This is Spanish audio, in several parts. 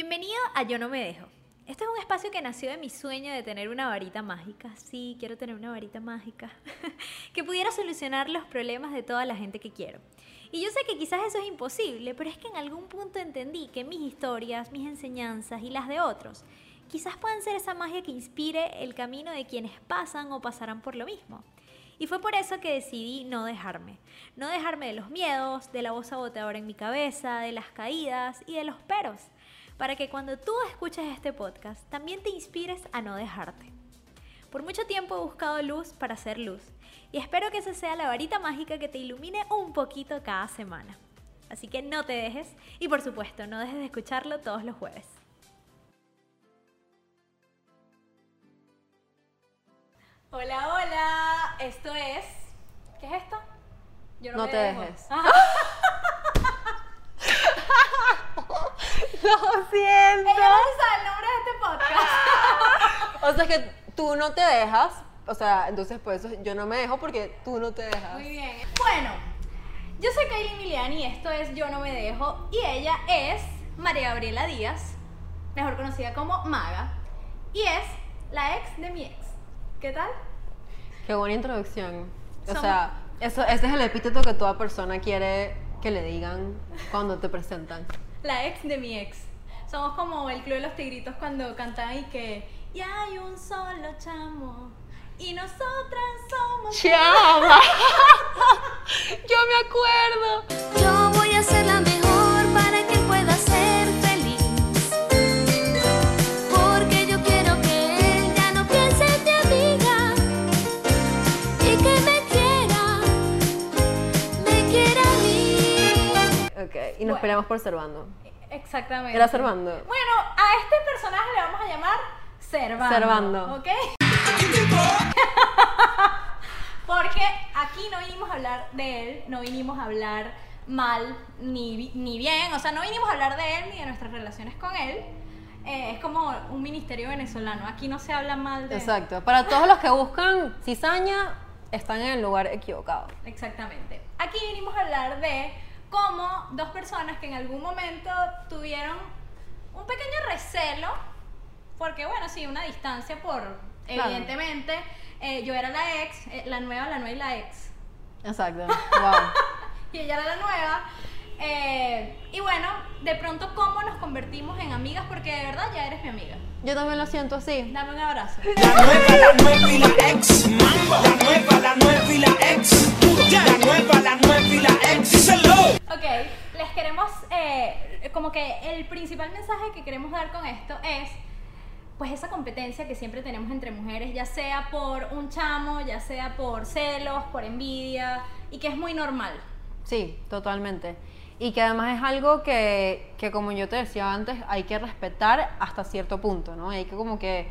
Bienvenido a Yo No Me Dejo. Este es un espacio que nació de mi sueño de tener una varita mágica. Sí, quiero tener una varita mágica. que pudiera solucionar los problemas de toda la gente que quiero. Y yo sé que quizás eso es imposible, pero es que en algún punto entendí que mis historias, mis enseñanzas y las de otros quizás puedan ser esa magia que inspire el camino de quienes pasan o pasarán por lo mismo. Y fue por eso que decidí no dejarme. No dejarme de los miedos, de la voz saboteadora en mi cabeza, de las caídas y de los peros. Para que cuando tú escuches este podcast también te inspires a no dejarte. Por mucho tiempo he buscado luz para hacer luz. Y espero que esa sea la varita mágica que te ilumine un poquito cada semana. Así que no te dejes y por supuesto no dejes de escucharlo todos los jueves. Hola, hola. Esto es. ¿Qué es esto? Yo No me te dejo. dejes. Ajá. Lo siento. Ella no el nombre de este podcast. O sea, que tú no te dejas. O sea, entonces por eso yo no me dejo porque tú no te dejas. Muy bien. Bueno, yo soy Kylie Miliani y esto es Yo No Me Dejo. Y ella es María Gabriela Díaz, mejor conocida como Maga. Y es la ex de mi ex. ¿Qué tal? Qué buena introducción. O sea, eso, ese es el epíteto que toda persona quiere que le digan cuando te presentan. La ex de mi ex. Somos como el Club de los Tigritos cuando cantan y que. Y hay un solo chamo. Y nosotras somos. ¡Chama! yo me acuerdo. Yo voy a ser la mejor nos peleamos por Servando. Exactamente. Era Servando. Bueno, a este personaje le vamos a llamar Servando. Servando. ¿Ok? Porque aquí no vinimos a hablar de él, no vinimos a hablar mal ni, ni bien, o sea, no vinimos a hablar de él ni de nuestras relaciones con él. Eh, es como un ministerio venezolano, aquí no se habla mal de Exacto. Para todos los que buscan cizaña, están en el lugar equivocado. Exactamente. Aquí vinimos a hablar de cómo dos personas que en algún momento tuvieron un pequeño recelo, porque bueno, sí, una distancia por, Claro. evidentemente, eh, yo era la ex, eh, la nueva, la nueva y la ex, Exacto. Wow. y ella era la nueva. Eh, y bueno, de pronto cómo nos convertimos en amigas, porque de verdad ya eres mi amiga. Yo también lo siento así. Dame un abrazo. La nueva, la nueva y la ex. La nueva, la nueva y la ex. La nueva, la nueva y la ex. Díselo. Ok, les queremos, eh, como que el principal mensaje que queremos dar con esto es, pues esa competencia que siempre tenemos entre mujeres, ya sea por un chamo, ya sea por celos, por envidia, y que es muy normal. Sí, totalmente. Y que además es algo que, que, como yo te decía antes, hay que respetar hasta cierto punto, ¿no? Hay que como que,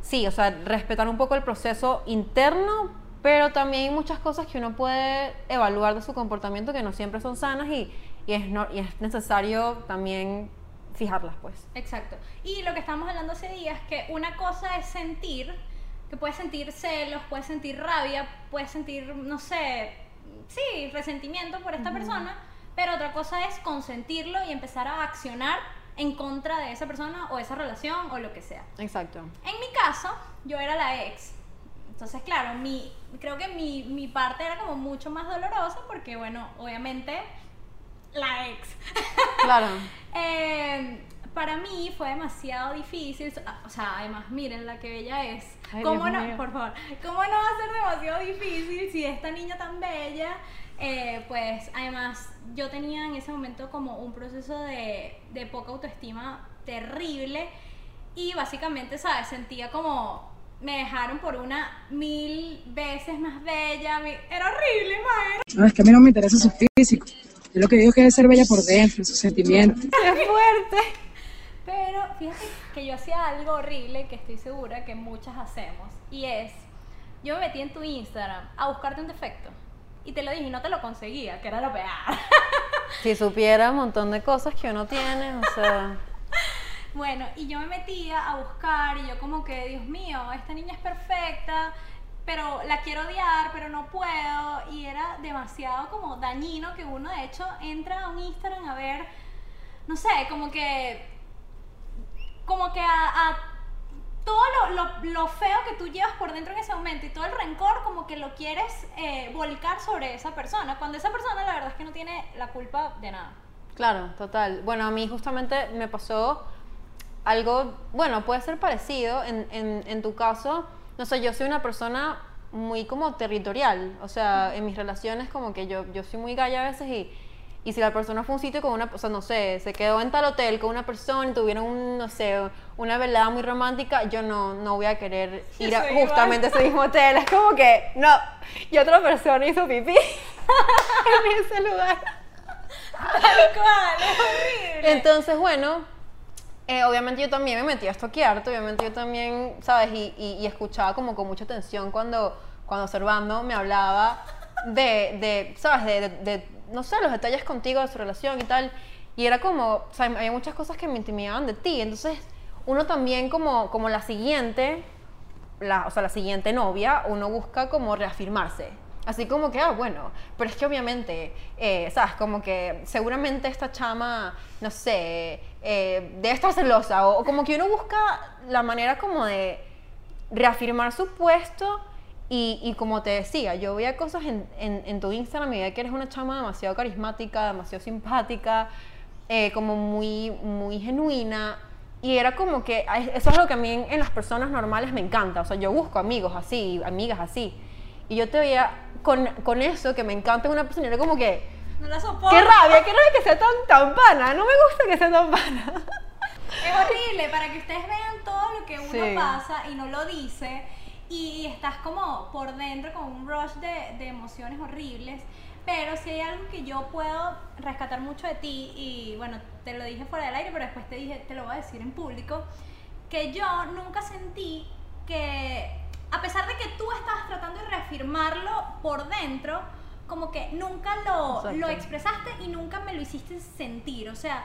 sí, o sea, respetar un poco el proceso interno, pero también hay muchas cosas que uno puede evaluar de su comportamiento que no siempre son sanas y, y es, no- y es necesario también fijarlas, pues. Exacto. Y lo que estamos hablando hace días, que una cosa es sentir, que puedes sentir celos, puedes sentir rabia, puedes sentir, no sé, sí, resentimiento por esta persona, pero otra cosa es consentirlo y empezar a accionar en contra de esa persona o esa relación o lo que sea. Exacto. En mi caso, yo era la ex. Entonces, claro, mi, creo que mi, mi parte era como mucho más dolorosa porque, bueno, obviamente, la ex. Claro. Eh, para mí fue demasiado difícil, o sea, además, miren la que bella es. Ay, ¿Cómo Dios no, mío. por favor, cómo no va a ser demasiado difícil si esta niña tan bella, eh, pues, además, yo tenía en ese momento como un proceso de, de poca autoestima terrible y básicamente, ¿sabes? Sentía como me dejaron por una mil veces más bella, era horrible, ma, era No, es que a mí no me interesa su físico. Yo lo que digo es que debe ser bella por dentro, sus sentimientos. ¡Qué fuerte! Pero fíjate que yo hacía algo horrible que estoy segura que muchas hacemos. Y es, yo me metí en tu Instagram a buscarte un defecto. Y te lo dije y no te lo conseguía, que era lo peor. Si supiera un montón de cosas que uno tiene, o sea... bueno, y yo me metía a buscar y yo como que, Dios mío, esta niña es perfecta, pero la quiero odiar, pero no puedo. Y era demasiado como dañino que uno de hecho entra a un Instagram a ver, no sé, como que como que a, a todo lo, lo- lo feo que tú llevas por dentro en ese momento y todo el rencor como que lo quieres eh, volcar sobre esa persona, cuando esa persona la verdad es que no tiene la culpa de nada. Claro, total. Bueno, a mí justamente me pasó algo, bueno, puede ser parecido en, en, tu caso. No sé, yo soy una persona muy como territorial, o sea, en mis relaciones como que yo, yo soy muy galla a veces y, y si la persona fue a un sitio con una, o sea, no sé, se quedó en tal hotel con una persona y tuvieron, un, no sé, una velada muy romántica, yo no, no voy a querer Yo ir a igual. justamente a ese mismo hotel. Es como que, no, y otra persona hizo pipí en ese lugar. ¿Cuál? Es horrible. Entonces, bueno, eh, obviamente yo también me metí a estoquearte, obviamente yo también, ¿sabes? Y, y- y escuchaba como con mucha atención cuando, cuando Servando me hablaba de, de ¿sabes? De, de- de, no sé, los detalles contigo de su relación y tal. Y era como, o había muchas cosas que me intimidaban de ti. Entonces, uno también como, como la siguiente, la, o sea, la siguiente novia, uno busca como reafirmarse. Así como que, ah, bueno, pero es que obviamente, eh, ¿sabes? Como que seguramente esta chama, no sé, eh, debe estar celosa, o, o como que uno busca la manera como de reafirmar su puesto y, y como te decía, yo veía cosas en, en, en tu Instagram y veía que eres una chama demasiado carismática, demasiado simpática, eh, como muy, muy genuina. Y era como que eso es lo que a mí en, en las personas normales me encanta. O sea, yo busco amigos así, amigas así. Y yo te veía con, con eso que me encanta en una persona. y Era como que, No la soporto. qué rabia, qué rabia que sea tan, tan pana. No me gusta que sea tan pana. Es horrible para que ustedes vean todo lo que uno Sí. pasa y no lo dice y estás como por dentro con un rush de, de emociones horribles. Pero si hay algo que yo puedo rescatar mucho de ti y bueno, te lo dije fuera del aire, pero después te dije, te lo voy a decir en público, que yo nunca sentí que a pesar de que tú estabas tratando de reafirmarlo por dentro, como que nunca lo, Exacto. lo expresaste y nunca me lo hiciste sentir. O sea,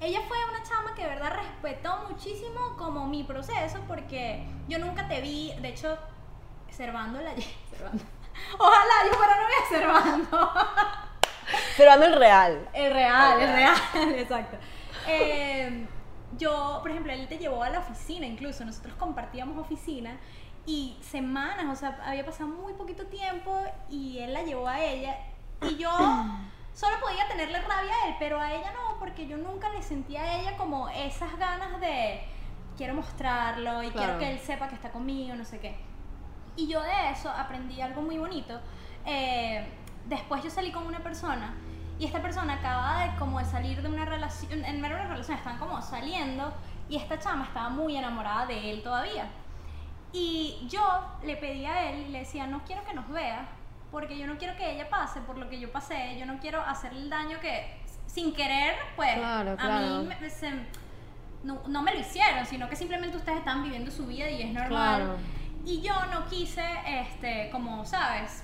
ella fue una chama que de verdad respetó muchísimo como mi proceso porque yo nunca te vi, de hecho, Servando la Servando. Ojalá yo fuera novia de Servando. Pero el real. El real, el real, exacto. Eh, yo, por ejemplo, él te llevó a la oficina incluso, nosotros compartíamos oficina y semanas, o sea, había pasado muy poquito tiempo y él la llevó a ella y yo solo podía tenerle rabia a él, pero a ella no, porque yo nunca le sentía a ella como esas ganas de quiero mostrarlo y quiero Claro. que él sepa que está conmigo, no sé qué. Y yo de eso aprendí algo muy bonito. Eh, después yo salí con una persona y esta persona acaba de como de salir de una relación, en una relación, estaban como saliendo y esta chama estaba muy enamorada de él todavía. Y yo le pedí a él y le decía, no quiero que nos vea, porque yo no quiero que ella pase por lo que yo pasé, yo no quiero hacerle el daño que sin querer, pues Claro, a mí me- se- no, no me lo hicieron, sino que simplemente ustedes están viviendo su vida y es normal. Claro. Y yo no quise, este, como, ¿sabes?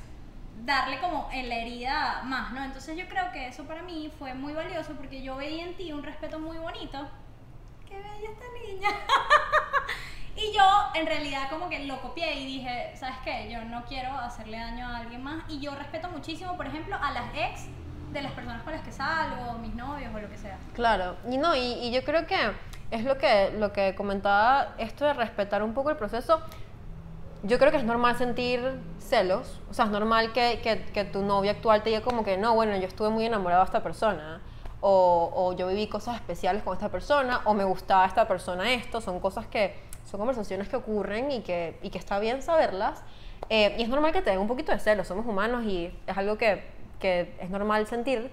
Darle como en la herida más, ¿no? Entonces yo creo que eso para mí fue muy valioso porque yo veía en ti un respeto muy bonito. ¡Qué bella esta niña! y yo en realidad como que lo copié y dije, ¿sabes qué? Yo no quiero hacerle daño a alguien más. Y yo respeto muchísimo, por ejemplo, a las ex de las personas con las que salgo, mis novios o lo que sea. Claro, y no, y, y yo creo que es lo que, lo que comentaba, esto de respetar un poco el proceso. Yo creo que es normal sentir celos, o sea, es normal que, que, que tu novia actual te diga como que no, bueno, yo estuve muy enamorado de esta persona, o, o yo viví cosas especiales con esta persona, o me gustaba esta persona esto, son cosas que, son conversaciones que ocurren y que, y que está bien saberlas. Eh, y es normal que te den un poquito de celos, somos humanos y es algo que, que es normal sentir,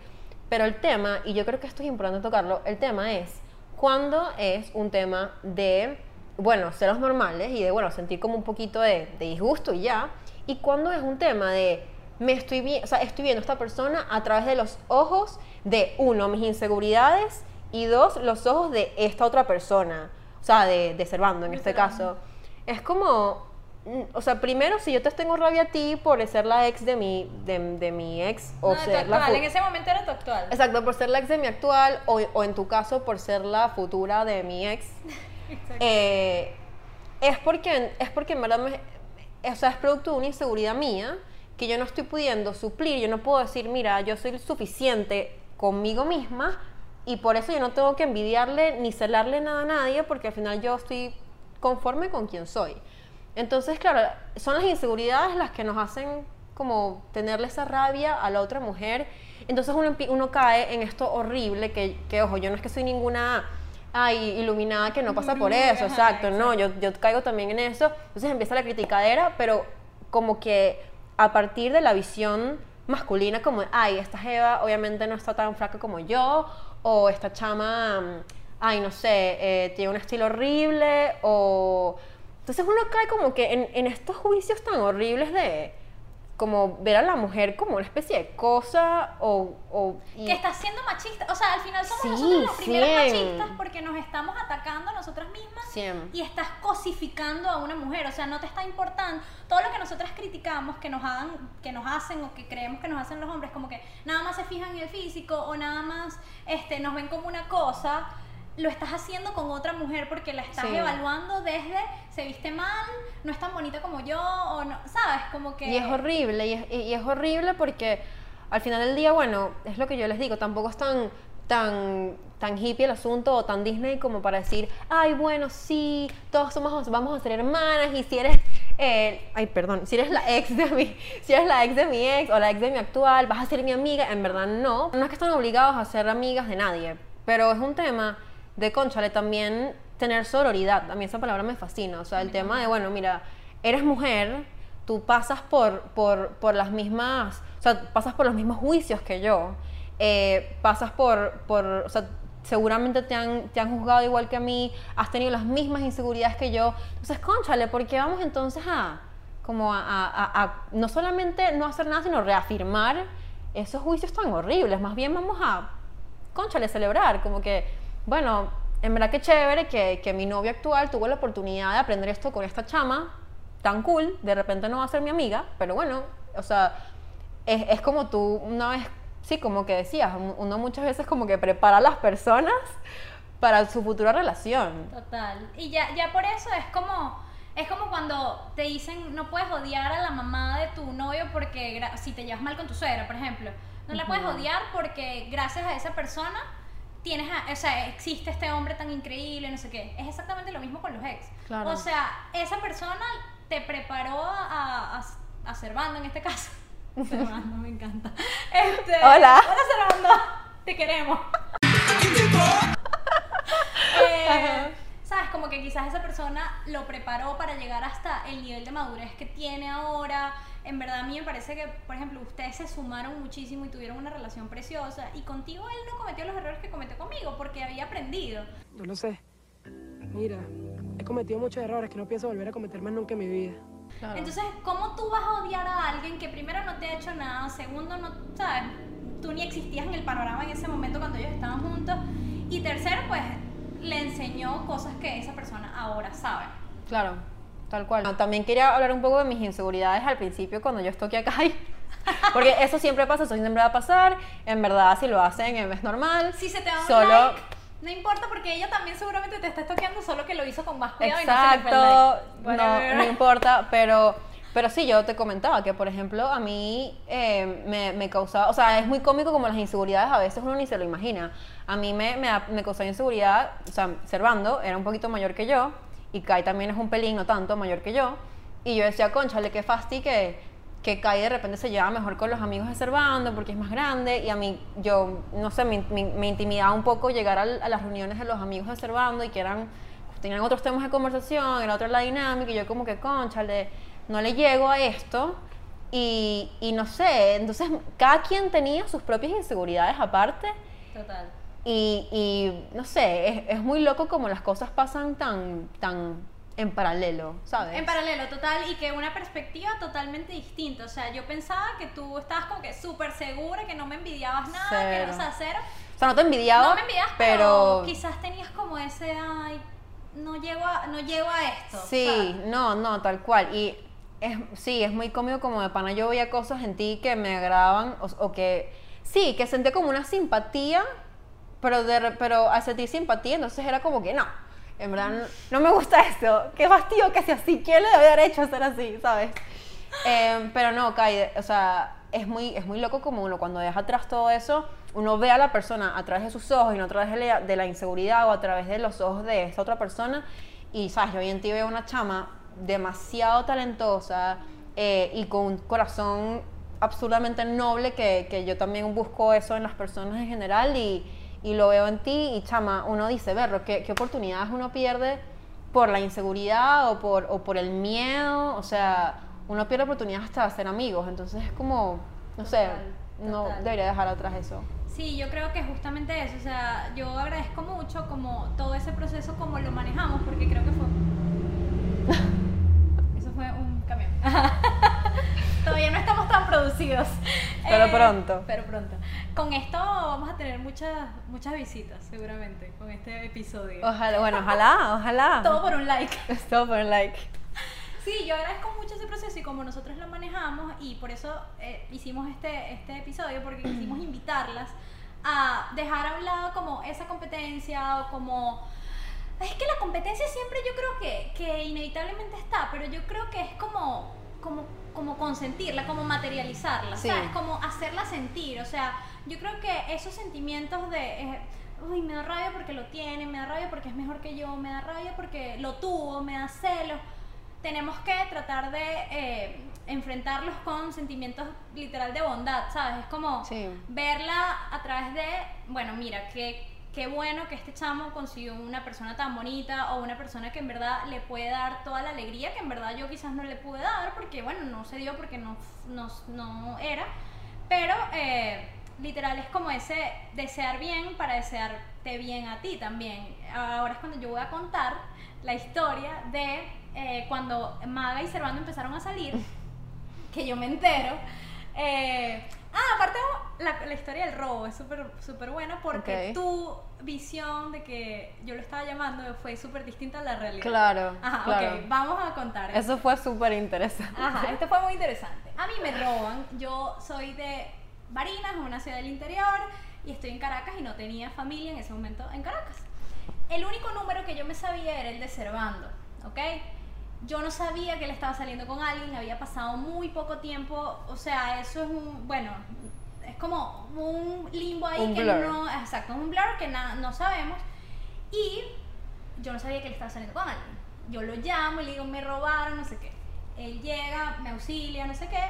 pero el tema, y yo creo que esto es importante tocarlo, el tema es cuando es un tema de, bueno, celos normales y de, bueno, sentir como un poquito de, de disgusto y ya, y cuando es un tema de, me estoy, vi- o sea, estoy viendo a esta persona a través de los ojos de, uno, mis inseguridades y dos, los ojos de esta otra persona, o sea, de, de Servando en De este Servando. caso. Es como, mm, o sea, primero, si yo te tengo rabia a ti por ser la ex de mi, de, de mi ex, o No, tu ser actual, en ese momento era tu actual. Exacto, por ser la ex de mi actual o, o en tu caso por ser la futura de mi ex. Exacto. eh, es, porque, es porque en verdad me, o sea, es producto de una inseguridad mía que yo no estoy pudiendo suplir. Yo no puedo decir, mira, yo soy suficiente conmigo misma y por eso yo no tengo que envidiarle ni celarle nada a nadie porque al final yo estoy conforme con quien soy. Entonces, claro, son las inseguridades las que nos hacen como tenerle esa rabia a la otra mujer. Entonces uno, uno cae en esto horrible que, que, ojo, yo no es que soy ninguna ay, iluminada que no pasa por eso, exacto, no, yo, yo caigo también en eso. Entonces empieza la criticadera, pero como que a partir de la visión masculina, como, ay, esta Jeva obviamente no está tan flaca como yo, o esta chama, mm, ay, no sé, eh, tiene un estilo horrible, o... Entonces uno cae como que en, en estos juicios tan horribles de como ver a la mujer como una especie de cosa o... o y- Que estás siendo machista. O sea, al final somos Sí, nosotros las primeras cien. machistas porque nos estamos atacando a nosotras mismas y estás cosificando a una mujer. O sea, no te está importando todo lo que nosotras criticamos que nos hagan, que nos hacen o que creemos que nos hacen los hombres, como que nada más se fijan en el físico o nada más este, nos ven como una cosa. Lo estás haciendo con otra mujer porque la estás Sí. evaluando desde se viste mal, no es tan bonita como yo, o no, ¿sabes? Como que. Y es horrible, y es, y- y es horrible porque al final del día, bueno, es lo que yo les digo, tampoco es tan, tan, tan hippie el asunto o tan Disney como para decir, ay, bueno, sí, todos somos, vamos a ser hermanas y si eres, eh, ay, perdón, si eres la ex de mi, si eres la ex de mi ex o la ex de mi actual, vas a ser mi amiga, en verdad no. No es que están obligados a ser amigas de nadie, pero es un tema de, conchale, también tener sororidad, a mí esa palabra me fascina, o sea, el tema de, bueno, mira, eres mujer, tú pasas por, por, por las mismas, o sea, pasas por los mismos juicios que yo, eh, pasas por, por, o sea, seguramente te han, te han juzgado igual que a mí, has tenido las mismas inseguridades que yo, entonces, conchale, ¿por qué vamos entonces a, como a, a- no solamente no hacer nada, sino reafirmar esos juicios tan horribles, más bien vamos a, conchale, celebrar, como que, bueno, en verdad que chévere que, que mi novio actual tuvo la oportunidad de aprender esto con esta chama, tan cool, de repente no va a ser mi amiga, pero bueno, o sea, es, es como tú una vez, sí, como que decías, un- uno muchas veces como que prepara a las personas para su futura relación. Total. Y ya, ya por eso es como, es como cuando te dicen no puedes odiar a la mamá de tu novio porque si te llevas mal con tu suegra, por ejemplo, no la puedes odiar porque gracias a esa persona tienes, a- o sea, existe este hombre tan increíble, no sé qué. Es exactamente lo mismo con los ex. Claro. O sea, esa persona te preparó a, a, a Servando en este caso. Servando, me encanta. Este, Hola. Hola Servando, te queremos. Eh, ¿Sabes? Como que quizás esa persona lo preparó para llegar hasta el nivel de madurez que tiene ahora. En verdad a mí me parece que, por ejemplo, ustedes se sumaron muchísimo y tuvieron una relación preciosa. Y contigo él no cometió los errores que cometió conmigo porque había aprendido. Yo lo sé. Mira, he cometido muchos errores que no pienso volver a cometer más nunca en mi vida. Claro. Entonces, ¿cómo tú vas a odiar a alguien que primero no te ha hecho nada, segundo no, ¿sabes? Tú ni existías en el panorama en ese momento cuando ellos estaban juntos. Y tercero, pues, le enseñó cosas que esa persona ahora sabe. Claro, tal cual. Ah, También quería hablar un poco de mis inseguridades al principio cuando yo estoy acá. Porque eso siempre pasa, eso siempre va a pasar. En verdad, si lo hacen es normal. Si se te da un Solo- like, no importa porque ella también seguramente te está estoqueando, solo que lo hizo con más cuidado y no se le fue Exacto, like. no, no importa, pero, pero sí, yo te comentaba que, por ejemplo, a mí eh, me, me causaba, o sea, es muy cómico como las inseguridades a veces uno ni se lo imagina. A mí me, me, me causaba inseguridad, o sea, Servando era un poquito mayor que yo, y Kai también es un pelín, no tanto, mayor que yo, y yo decía, conchale, qué fasti que, que Kai de repente se lleva mejor con los amigos de Servando porque es más grande, y a mí, yo, no sé, me, me- me intimidaba un poco llegar al- a las reuniones de los amigos de Servando y que eran tenían otros temas de conversación, era otra la dinámica, y yo como que, conchale, no le llego a esto. Y, y no sé, entonces cada quien tenía sus propias inseguridades aparte. Total. Y, y no sé, es, es muy loco como las cosas pasan tan, tan en paralelo, ¿sabes? En paralelo, total, y que una perspectiva totalmente distinta. O sea, yo pensaba que tú estabas como que súper segura, que no me envidiabas nada, que Cero. o sea, cero. O sea, no te envidiaba, no me envidias, pero, pero... quizás tenías como ese, ay, no llego a, no llego a esto. Sí, ¿sabes? no, no, tal cual. Y es, sí, es muy cómico como de pana yo veía cosas en ti que me agradaban o, o que, sí, que sentía como una simpatía, pero, de, pero al sentir simpatía, entonces era como que no, en verdad no, me gusta esto, qué fastidio que sea así, ¿quién le debe haber hecho ser así, sabes? Em, pero no, Kai, o sea, es muy, es muy loco como uno cuando deja atrás todo eso, uno ve a la persona a través de sus ojos y no a través de la, de la inseguridad o a través de los ojos de esta otra persona. Y, ¿sabes? Yo hoy en ti veo una chama demasiado talentosa eh, y con un corazón absurdamente noble que, que yo también busco eso en las personas en general y, y lo veo en ti y chama, uno dice, berro, ¿qué, qué oportunidades uno pierde por la inseguridad o por, o por el miedo? O sea, uno pierde oportunidades hasta de hacer amigos, entonces es como, no sé, Total, no total. debería dejar atrás eso. Sí, yo creo que justamente eso, o sea, yo agradezco mucho como todo ese proceso, como lo manejamos, porque creo que fue... Eso fue un camión. Todavía no estamos tan producidos. Eh, Pero pronto. Pero pronto. Con esto vamos a tener muchas, muchas visitas, seguramente, con este episodio. Ojalá, bueno, ojalá, ojalá. Todo por un like. Todo por un like. Sí, yo agradezco mucho ese proceso y como nosotros lo manejamos y por eso eh, hicimos este, este episodio porque quisimos invitarlas a dejar a un lado como esa competencia o como... Es que la competencia siempre yo creo que, que inevitablemente está, pero yo creo que es como, como, como consentirla, como materializarla, Sí. ¿sabes? Como hacerla sentir, o sea, yo creo que esos sentimientos de... eh, Uy, me da rabia porque lo tiene, me da rabia porque es mejor que yo, me da rabia porque lo tuvo, me da celos tenemos que tratar de eh, enfrentarlos con sentimientos literal de bondad, ¿sabes? Es como Sí. verla a través de, bueno, mira, qué, qué bueno que este chamo consiguió una persona tan bonita o una persona que en verdad le puede dar toda la alegría que en verdad yo quizás no le pude dar porque, bueno, no se dio porque no, no, no era, pero eh, literal es como ese desear bien para desearte bien a ti también. Ahora es cuando yo voy a contar la historia de eh, cuando Maga y Servando empezaron a salir, que yo me entero. eh, ah, aparte la, la historia del robo es súper súper buena porque Ok. tu visión de que yo lo estaba llamando fue súper distinta a la realidad. Claro, Ajá, claro. ok, vamos a contar. Eso fue súper interesante. Ajá, esto fue muy interesante. A mí me roban. Yo soy de Barinas, una ciudad del interior, y estoy en Caracas y no tenía familia en ese momento en Caracas. El único número que yo me sabía era el de Servando, ¿ok? Yo no sabía que él estaba saliendo con alguien, había pasado muy poco tiempo, o sea, eso es un, bueno, es como un limbo ahí Un que blur. no, exacto, un blur que na- no sabemos. Y yo no sabía que él estaba saliendo con alguien. Yo lo llamo y le digo, me robaron, no sé qué. Él llega, me auxilia, no sé qué.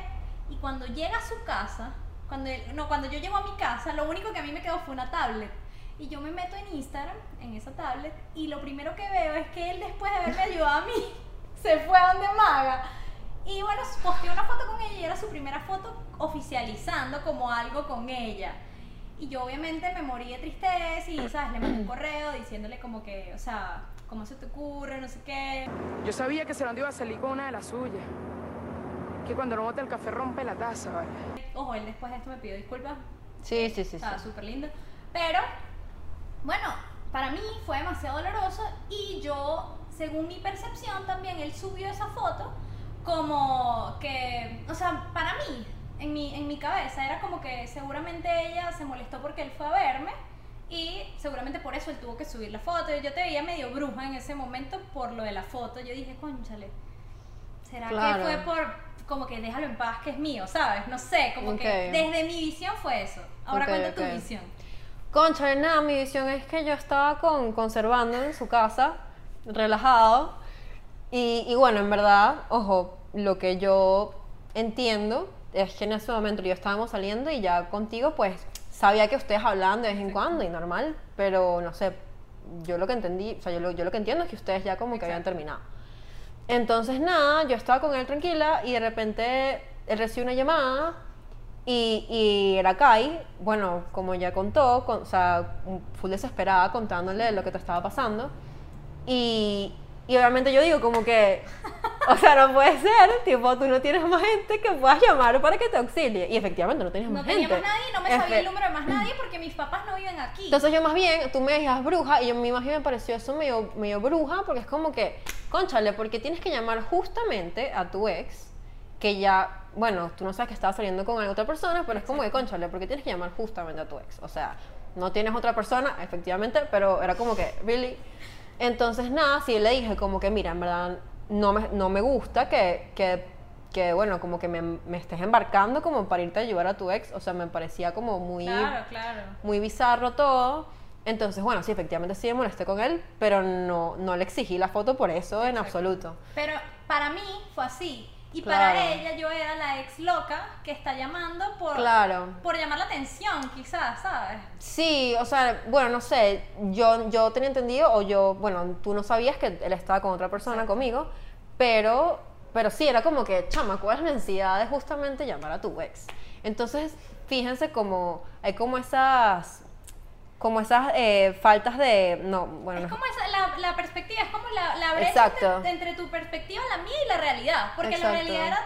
Y cuando llega a su casa, cuando él- no, cuando yo llego a mi casa, lo único que a mí me quedó fue una tablet. Y yo me meto en Instagram, en esa tablet, y lo primero que veo es que él, después de haberme ayudado a mí, se fue a donde Maga. Y bueno, posteó una foto con ella y era su primera foto oficializando como algo con ella. Y yo obviamente me morí de tristeza y, ¿sabes? Le mandé un correo diciéndole como que, o sea, ¿cómo se te ocurre? No sé qué. Yo sabía que Servando iba a salir con una de las suyas. Que cuando no bota el café rompe la taza, ¿vale? Ojo, él después de esto me pidió disculpas. Sí, sí, sí. sí. Estaba súper lindo. Pero, bueno, para mí fue demasiado doloroso y yo, según mi percepción también, él subió esa foto como que, o sea, para mí, en mi, en mi cabeza, era como que seguramente ella se molestó porque él fue a verme y seguramente por eso él tuvo que subir la foto. Yo te veía medio bruja en ese momento por lo de la foto. Yo dije, conchale, ¿será Claro. que fue por como que déjalo en paz que es mío, ¿sabes? No sé, como que desde mi visión fue eso. Ahora Ok, cuenta ok. tu visión. Concha, nada, mi visión es que yo estaba con, conservando en su casa, relajado. Y, y bueno, en verdad, ojo, lo que yo entiendo es que en ese momento yo estábamos saliendo y ya contigo, pues sabía que ustedes hablaban de vez en cuando y normal, pero no sé, yo lo que entendí, o sea, yo lo, yo lo que entiendo es que ustedes ya como que habían terminado. Entonces, nada, yo estaba con él tranquila y de repente él recibe una llamada y, y era Kai, bueno, como ya contó, con- o sea, full desesperada contándole lo que te estaba pasando. Y, y obviamente yo digo como que, o sea, no puede ser, tipo, tú no tienes más gente que puedas llamar para que te auxilie. Y efectivamente no tenías No más gente. más nadie, no me sabía el número de más nadie porque mis papás no viven aquí. entonces yo más bien, tú me decías bruja y yo a mí más bien me pareció eso medio, medio bruja porque es como que, conchale, porque tienes que llamar justamente a tu ex, que ya, bueno, tú no sabes que estaba saliendo con otra persona, pero es como que, conchale, porque tienes que llamar justamente a tu ex. O sea, no tienes otra persona, efectivamente, pero era como que, really. Entonces, nada, sí le dije como que, mira, en verdad, no me, no me gusta que, que que, bueno, como que me, me estés embarcando como para irte a ayudar a tu ex, o sea, me parecía como muy, Claro, claro. muy bizarro todo. Entonces, bueno, sí, efectivamente sí me molesté con él, pero no, no le exigí la foto por eso en absoluto. Pero para mí fue así. Y Claro. para ella yo era la ex loca que está llamando por, Claro. por llamar la atención, quizás, ¿sabes? Sí, o sea, bueno, no sé, yo, yo tenía entendido, o yo, bueno, tú no sabías que él estaba con otra persona conmigo, pero, pero sí, era como que, chama, ¿cuál es la necesidad de justamente llamar a tu ex? Entonces, fíjense como, hay como esas, como esas eh, faltas de, no, bueno, Es no- como esa, la, la perspectiva, es como la, la brecha entre, entre tu perspectiva, la mía y la realidad. Porque la realidad era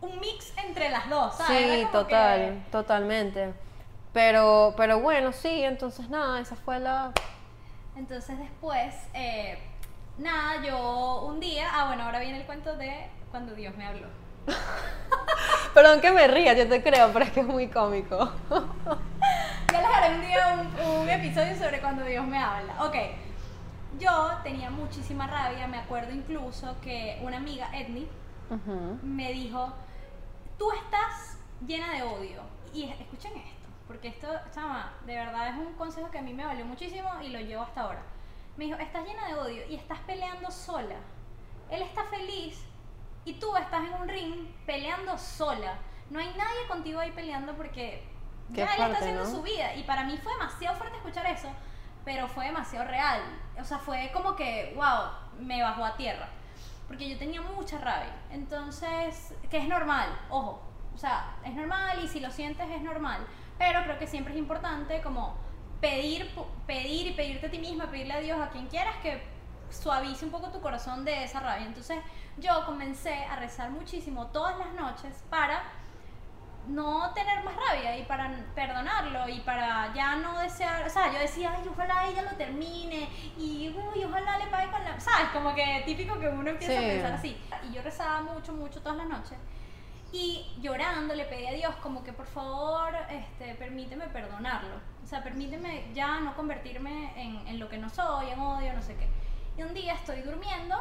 un mix entre las dos, ¿sabes? Sí, total, que- totalmente. Pero, pero bueno, sí, entonces nada, esa fue la... Entonces después, eh, nada, yo un día, ah bueno, ahora viene el cuento de cuando Dios me habló. Perdón que me ría, yo te creo, pero es que es muy cómico. Ya les haré un día un, un episodio sobre cuando Dios me habla. Ok, yo tenía muchísima rabia, me acuerdo incluso que una amiga, Ujú. me dijo, tú estás llena de odio. Y es- escuchen esto, porque esto, chama, de verdad es un consejo que a mí me valió muchísimo y lo llevo hasta ahora. Me dijo, estás llena de odio y estás peleando sola. Él está feliz y tú estás en un ring peleando sola. No hay nadie contigo ahí peleando porque Qué ya él está haciendo ¿no? su vida. Y para mí fue demasiado fuerte escuchar eso, pero fue demasiado real. O sea, fue como que, wow, me bajó a tierra. Porque yo tenía mucha rabia. Entonces, que es normal, ojo. O sea, es normal y si lo sientes es normal. Pero creo que siempre es importante como pedir, pedir y pedirte a ti misma, pedirle a Dios, a quien quieras que suavice un poco tu corazón de esa rabia. Entonces yo comencé a rezar muchísimo todas las noches para no tener más rabia y para perdonarlo y para ya no desear, o sea, yo decía, ay, ojalá ella lo termine y uy, ojalá le pague con la, ¿sabes? Como que típico que uno empieza a pensar así. Y yo rezaba mucho, mucho todas las noches y llorando le pedí a Dios como que por favor, este, permíteme perdonarlo, o sea, permíteme ya no convertirme en, en lo que no soy, en odio, no sé qué. Y un día estoy durmiendo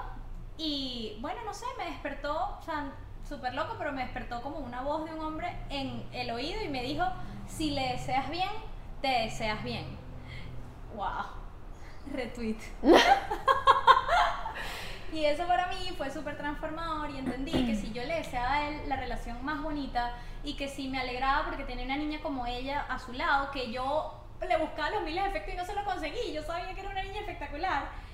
y bueno, no sé, me despertó, o sea, súper loco, pero me despertó como una voz de un hombre en el oído y me dijo, si le deseas bien, te deseas bien. Wow. Retweet. y eso para mí fue súper transformador y entendí que si yo le deseaba a él la relación más bonita y que si me alegraba porque tenía una niña como ella a su lado, que yo le buscaba los miles de efectos y no se lo conseguí, yo sabía que era una niña espectacular,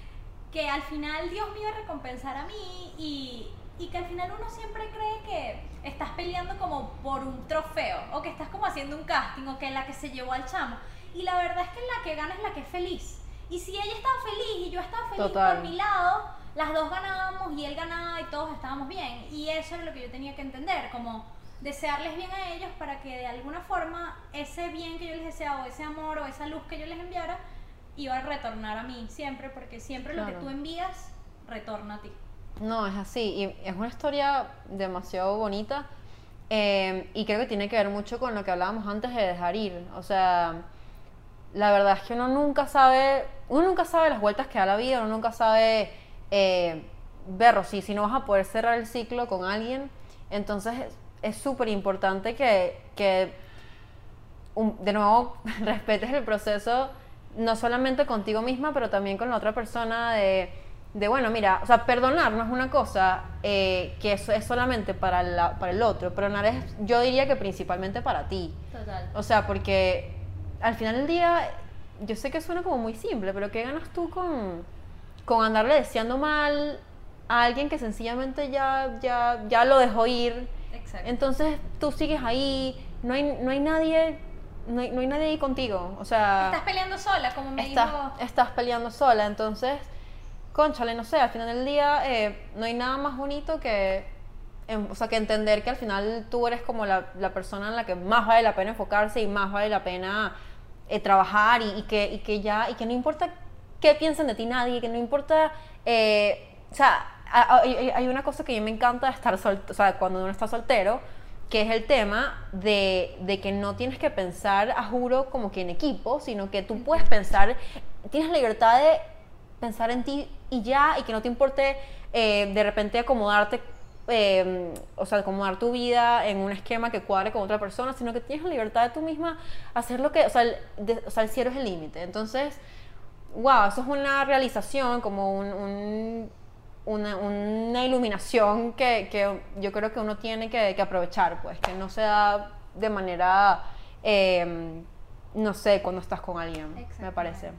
que al final Dios me iba a recompensar a mí y, y que al final uno siempre cree que estás peleando como por un trofeo o que estás como haciendo un casting o que la que se llevó al chamo. Y la verdad es que la que gana es la que es feliz. Y si ella estaba feliz y yo estaba feliz Total. por mi lado, las dos ganábamos y él ganaba y todos estábamos bien. Y eso es lo que yo tenía que entender, como desearles bien a ellos para que de alguna forma ese bien que yo les deseaba o ese amor o esa luz que yo les enviara iba a retornar a mí siempre, porque siempre lo que Claro. tú envías retorna a ti. No, es así. Y es una historia demasiado bonita. eh, y creo que tiene que ver mucho con lo que hablábamos antes de dejar ir. O sea, la verdad es que uno nunca sabe, uno nunca sabe las vueltas que da la vida, uno nunca sabe eh, verlo. Si, si no vas a poder cerrar el ciclo con alguien, entonces es- es súper importante que, que un- de nuevo respetes el proceso no solamente contigo misma, pero también con la otra persona de, de bueno, mira, o sea, perdonar no es una cosa eh, que eso es solamente para, la- para el otro, perdonar es, yo diría que principalmente para ti. Total. O sea, porque al final del día, yo sé que suena como muy simple, pero ¿qué ganas tú con, con andarle deseando mal a alguien que sencillamente ya, ya, ya lo dejó ir? Exacto. Entonces tú sigues ahí, no hay, no hay nadie, no hay, no hay nadie ahí contigo. O sea, Estás peleando sola, como me estás, dijo. estás peleando sola. Entonces, conchale, no sé, al final del día eh, no hay nada más bonito que, em, o sea, que entender que al final tú eres como la, la persona en la que más vale la pena enfocarse y más vale la pena eh, trabajar y, y que, y que ya, y que no importa qué piensen de ti nadie, que no importa, eh, o sea, hay, hay una cosa que a mí me encanta estar soltero, o sea, cuando uno está soltero, que es el tema de, de que no tienes que pensar, a juro, como que en equipo, sino que tú puedes pensar, tienes la libertad de pensar en ti y ya, y que no te importe eh, de repente acomodarte eh, o sea, acomodar tu vida en un esquema que cuadre con otra persona, sino que tienes la libertad de tú misma hacer lo que, o sea, el, de- o sea, el cielo es el límite. Entonces, wow, eso es una realización, como un- un- una, una iluminación que, que yo creo que uno tiene que, que aprovechar, pues, que no se da de manera, eh, no sé, cuando estás con alguien, me parece.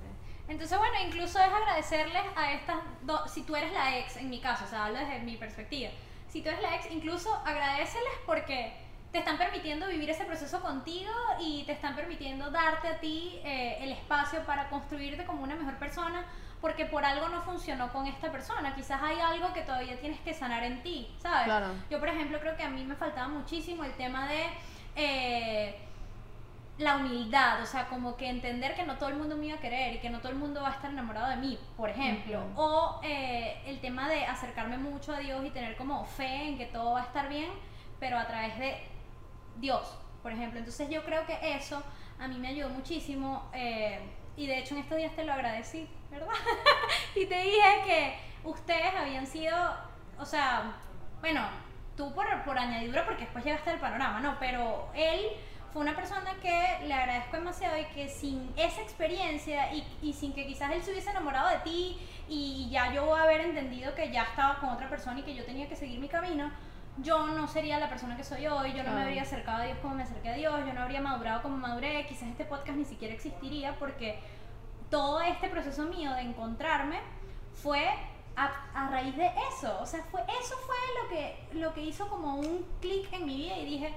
Entonces, bueno, incluso es agradecerles a estas dos, si tú eres la ex, en mi caso, o sea, hablo desde mi perspectiva, si tú eres la ex, incluso agradeceles porque te están permitiendo vivir ese proceso contigo y te están permitiendo darte a ti eh, el espacio para construirte como una mejor persona, porque por algo no funcionó con esta persona, quizás hay algo que todavía tienes que sanar en ti, ¿sabes? Claro. Yo, por ejemplo, creo que a mí me faltaba muchísimo el tema de... eh, la humildad, o sea, como que entender que no todo el mundo me iba a querer y que no todo el mundo va a estar enamorado de mí, por ejemplo. O eh, el tema de acercarme mucho a Dios y tener como fe en que todo va a estar bien, pero a través de Dios, por ejemplo. Entonces yo creo que eso a mí me ayudó muchísimo eh, y de hecho en estos días te lo agradecí, ¿verdad? y te dije que ustedes habían sido, o sea, bueno, tú por, por añadidura porque después llegaste al panorama, ¿no? Pero él fue una persona que le agradezco demasiado y que sin esa experiencia y, y sin que quizás él se hubiese enamorado de ti y ya yo haber entendido que ya estaba con otra persona y que yo tenía que seguir mi camino, yo no sería la persona que soy hoy, yo no me habría acercado a Dios como me acerqué a Dios, yo no habría madurado como maduré, quizás este podcast ni siquiera existiría porque todo este proceso mío de encontrarme fue a, a raíz de eso. O sea, fue, eso fue lo que, lo que hizo como un clic en mi vida y dije,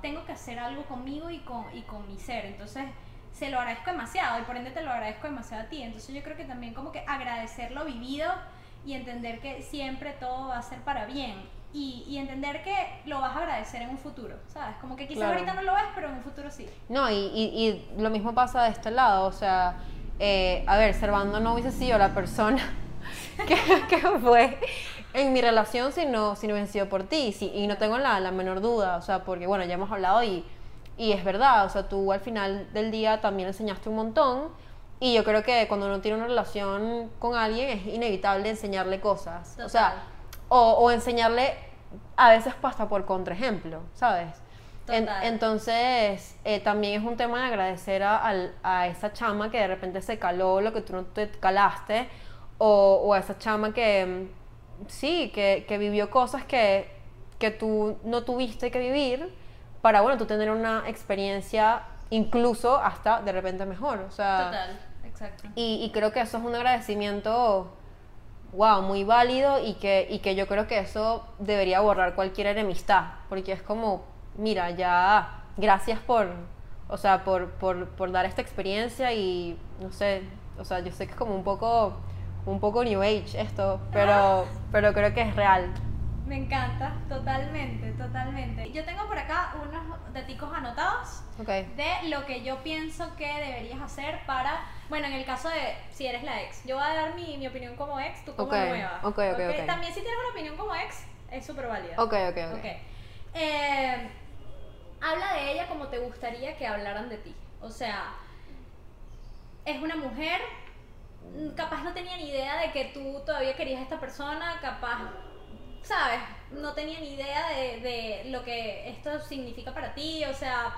tengo que hacer algo conmigo y con, y con mi ser. Entonces, se lo agradezco demasiado y por ende te lo agradezco demasiado a ti. Entonces, yo creo que también como que agradecer lo vivido y entender que siempre todo va a ser para bien. Y, y entender que lo vas a agradecer en un futuro, ¿sabes? Como que quizás Claro. ahorita no lo ves, pero en un futuro sí. No, y, y- y lo mismo pasa de este lado, o sea, eh, a ver, Servando no hubiese sido la persona que, que fue en mi relación si no, si no hubiese sido por ti, sí, y no tengo la, la menor duda, o sea, porque bueno, ya hemos hablado y, y es verdad, o sea, tú al final del día también enseñaste un montón, y yo creo que cuando uno tiene una relación con alguien es inevitable enseñarle cosas, o sea, Total. o, o enseñarle a veces hasta por contraejemplo, ¿sabes? En- entonces, eh, también es un tema de agradecer a, al- a esa chama que de repente se caló lo que tú no te calaste, o, o a esa chama que, mm, sí, que, que vivió cosas que, que tú no tuviste que vivir para, bueno, tú tener una experiencia incluso hasta de repente mejor. O sea, Total, exacto. y, y creo que eso es un agradecimiento, wow, muy válido y que, y que yo creo que eso debería borrar cualquier enemistad, porque es como, mira, ya, gracias por, o sea, por, por, por dar esta experiencia y, no sé, o sea, yo sé que es como un poco, un poco New Age esto, pero, pero creo que es real. Me encanta, totalmente, totalmente. Yo tengo por acá unos daticos anotados Ok, de lo que yo pienso que deberías hacer para, bueno, en el caso de si eres la ex, yo voy a dar mi, mi opinión como ex, tú como Ok, nueva. ok, ok, ok. También si tienes una opinión como ex, es súper válida. ok, ok, ok. Eh, ella como te gustaría que hablaran de ti. O sea, es una mujer, capaz no tenía ni idea de que tú todavía querías a esta persona, capaz, ¿sabes? No tenía ni idea de, de lo que esto significa para ti, o sea,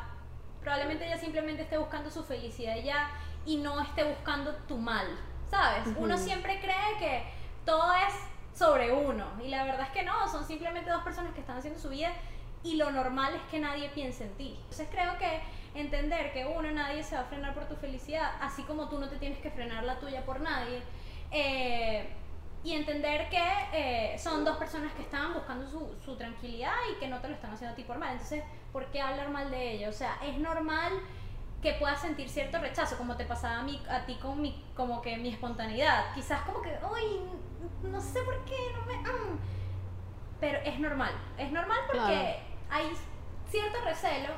probablemente ella simplemente esté buscando su felicidad ya y no esté buscando tu mal, ¿sabes? Uno siempre cree que todo es sobre uno y la verdad es que no, son simplemente dos personas que están haciendo su vida y lo normal es que nadie piense en ti. Entonces creo que entender que uno, nadie se va a frenar por tu felicidad, así como tú no te tienes que frenar la tuya por nadie. eh, y entender que eh, son dos personas que estaban buscando su, su tranquilidad y que no te lo están haciendo a ti por mal. Entonces, ¿por qué hablar mal de ella? O sea, es normal que puedas sentir cierto rechazo, como te pasaba a, mí, a ti con mi, como que mi espontaneidad. Quizás como que, uy, no sé por qué, no me... mm". Pero es normal, es normal porque Claro. Hay cierto recelo.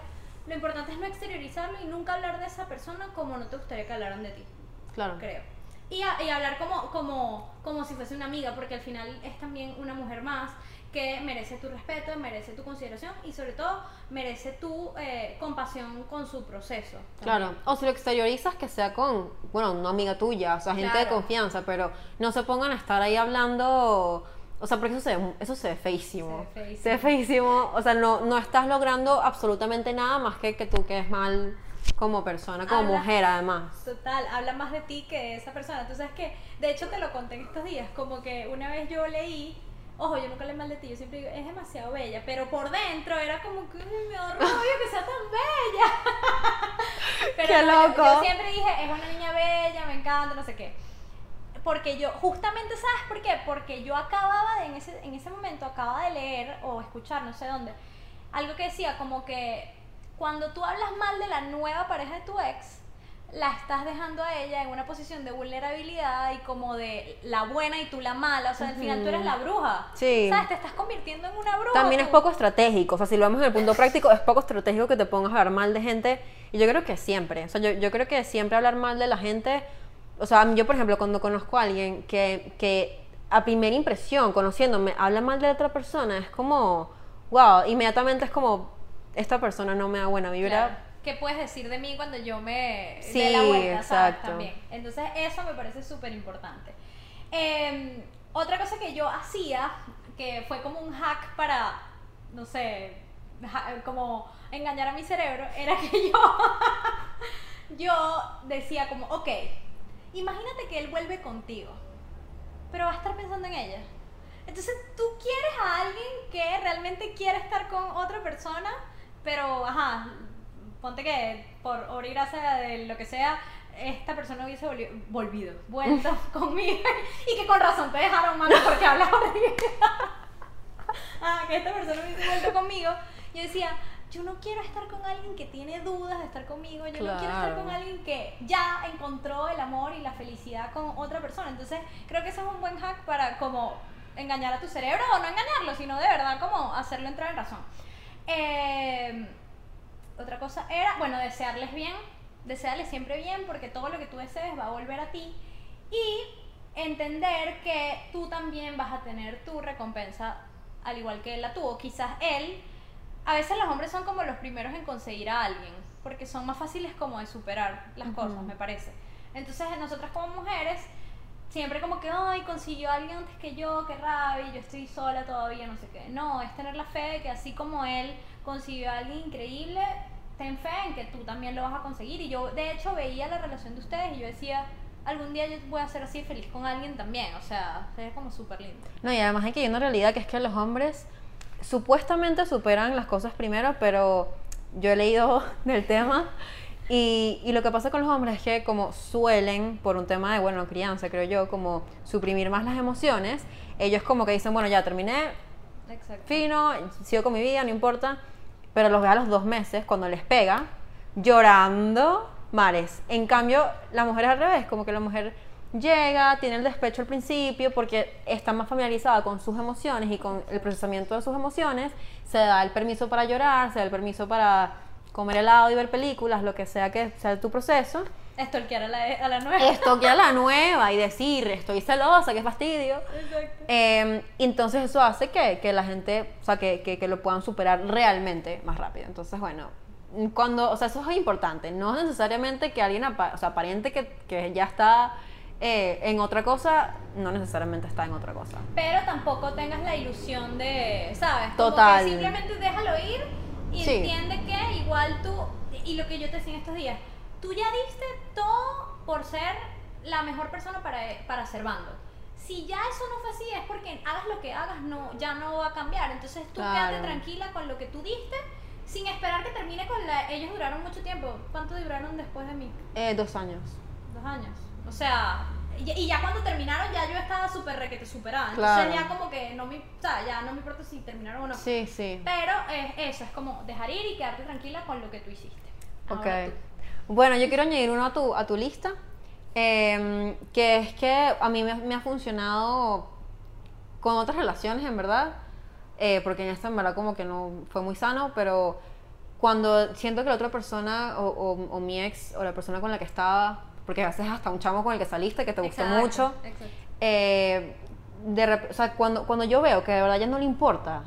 Lo importante es no exteriorizarlo y nunca hablar de esa persona como no te gustaría que hablaran de ti Claro. creo. Y, a- y hablar como, como, como si fuese una amiga, porque al final es también una mujer más que merece tu respeto, merece tu consideración y sobre todo merece tu eh, compasión con su proceso. Claro, o si lo exteriorizas que sea con, bueno, una amiga tuya, o sea, gente de Claro. confianza, pero no se pongan a estar ahí hablando O sea, porque eso se ve, eso se ve feísimo. Se ve feísimo. Se ve feísimo. O sea, no, no estás logrando absolutamente nada más que que tú quedes mal como persona, como Habla- mujer además. Total, habla más de ti que de esa persona. Tú sabes que, de hecho te lo conté en estos días, como que una vez yo leí, ojo, yo nunca le mal de ti, yo siempre digo, es demasiado bella, pero por dentro era como que "Ay, me da rabia que sea tan bella. pero ¡Qué yo- loco! Yo, siempre dije, es una niña bella, me encanta, no sé qué. Porque yo, justamente, ¿sabes por qué? Porque yo acababa de, en ese, en ese momento, acababa de leer o escuchar, no sé dónde, algo que decía como que cuando tú hablas mal de la nueva pareja de tu ex, la estás dejando a ella en una posición de vulnerabilidad y como de la buena y tú la mala. O sea, al final tú eres la bruja. Sí. ¿Sabes? Te estás convirtiendo en una bruja. También es tú. poco estratégico, o sea, si lo vemos en el punto práctico, es poco estratégico que te pongas a hablar mal de gente. Y yo creo que siempre, o sea, yo, yo creo que siempre hablar mal de la gente, o sea, yo por ejemplo, cuando conozco a alguien que, que a primera impresión, conociéndome, habla mal de otra persona, es como, wow, inmediatamente es como, esta persona no me da buena vibra. Claro. ¿Qué puedes decir de mí cuando yo me Sí, dé la vuelta, ¿sabes? exacto. También. Entonces, eso me parece súper importante. Eh, otra cosa que yo hacía, que fue como un hack para, no sé, como engañar a mi cerebro, era que yo, yo decía como, ok, imagínate que él vuelve contigo, pero va a estar pensando en ella. Entonces, tú quieres a alguien que realmente quiere estar con otra persona, pero, ajá, ponte que por obra y gracia de lo que sea, esta persona hubiese volvi- volvido, vuelto conmigo, y que con razón te dejaron, mano, porque hablas horrible. ah, que esta persona hubiese vuelto conmigo, yo decía, yo no quiero estar con alguien que tiene dudas de estar conmigo, yo no quiero estar con alguien que ya encontró el amor y la felicidad con otra persona. Entonces, creo que ese es un buen hack para como engañar a tu cerebro, o no engañarlo, sino de verdad como hacerlo entrar en razón. Eh, otra cosa era, bueno, desearles bien, desearles siempre bien, porque todo lo que tú desees va a volver a ti. Y entender que tú también vas a tener tu recompensa al igual que él la tuvo. Quizás él, a veces los hombres son como los primeros en conseguir a alguien, porque son más fáciles como de superar las cosas, me parece. Entonces nosotras como mujeres, siempre como que, ay, consiguió a alguien antes que yo, qué rabia, yo estoy sola todavía, no sé qué. No, es tener la fe de que así como él consiguió a alguien increíble, ten fe en que tú también lo vas a conseguir. Y yo, de hecho, veía la relación de ustedes y yo decía, algún día yo voy a ser así feliz con alguien también. O sea, es como súper lindo. No, y además hay que hay una realidad que es que los hombres supuestamente superan las cosas primero, pero yo he leído del tema y, y lo que pasa con los hombres es que como suelen, por un tema de, bueno, crianza, creo yo, como suprimir más las emociones, ellos como que dicen, bueno, ya terminé, Exacto. fino, sigo con mi vida, no importa, pero los ve a los dos meses, cuando les pega, llorando mares. En cambio, la mujer es al revés, como que la mujer llega, tiene el despecho al principio porque está más familiarizada con sus emociones y con el procesamiento de sus emociones, se da el permiso para llorar, se da el permiso para comer helado y ver películas, lo que sea que sea tu proceso. Estolquear a la, a la nueva. Esto que a la nueva y decir, estoy celosa, qué fastidio. Exacto. Eh, entonces eso hace que, que la gente, o sea, que, que, que lo puedan superar realmente más rápido. Entonces, bueno, cuando, o sea, eso es importante. No es necesariamente que alguien, apa- o sea, aparente que, que ya está eh, en otra cosa, no necesariamente está en otra cosa. Pero tampoco tengas la ilusión de, ¿sabes? Como Total. que simplemente déjalo ir y Sí. entiende que igual tú, y lo que yo te decía en estos días, tú ya diste todo por ser la mejor persona para, para Servando. Si ya eso no fue así, es porque hagas lo que hagas, no, ya no va a cambiar. Entonces tú Claro. quédate tranquila con lo que tú diste, sin esperar que termine con la... Ellos duraron mucho tiempo. ¿Cuánto duraron después de mí? Eh, dos años. Dos años. O sea, y, y ya cuando terminaron ya yo estaba súper requete superada. Claro. Entonces ya como que no me, o sea, ya no me importa si terminaron o no. Sí, sí. Pero es eso, es como dejar ir y quedarte tranquila con lo que tú hiciste. Ok. Tú. Bueno, yo quiero añadir uno a tu, a tu lista, em, que es que a mí me, me ha funcionado con otras relaciones, en verdad, eh, porque en esta en verdad como que no fue muy sano, pero cuando siento que la otra persona o, o- o mi ex o la persona con la que estaba, porque a veces hasta un chamo con el que saliste que te gustó Exacto, mucho, exacto. eh, de o sea, cuando, cuando yo veo que de verdad ya no le importa,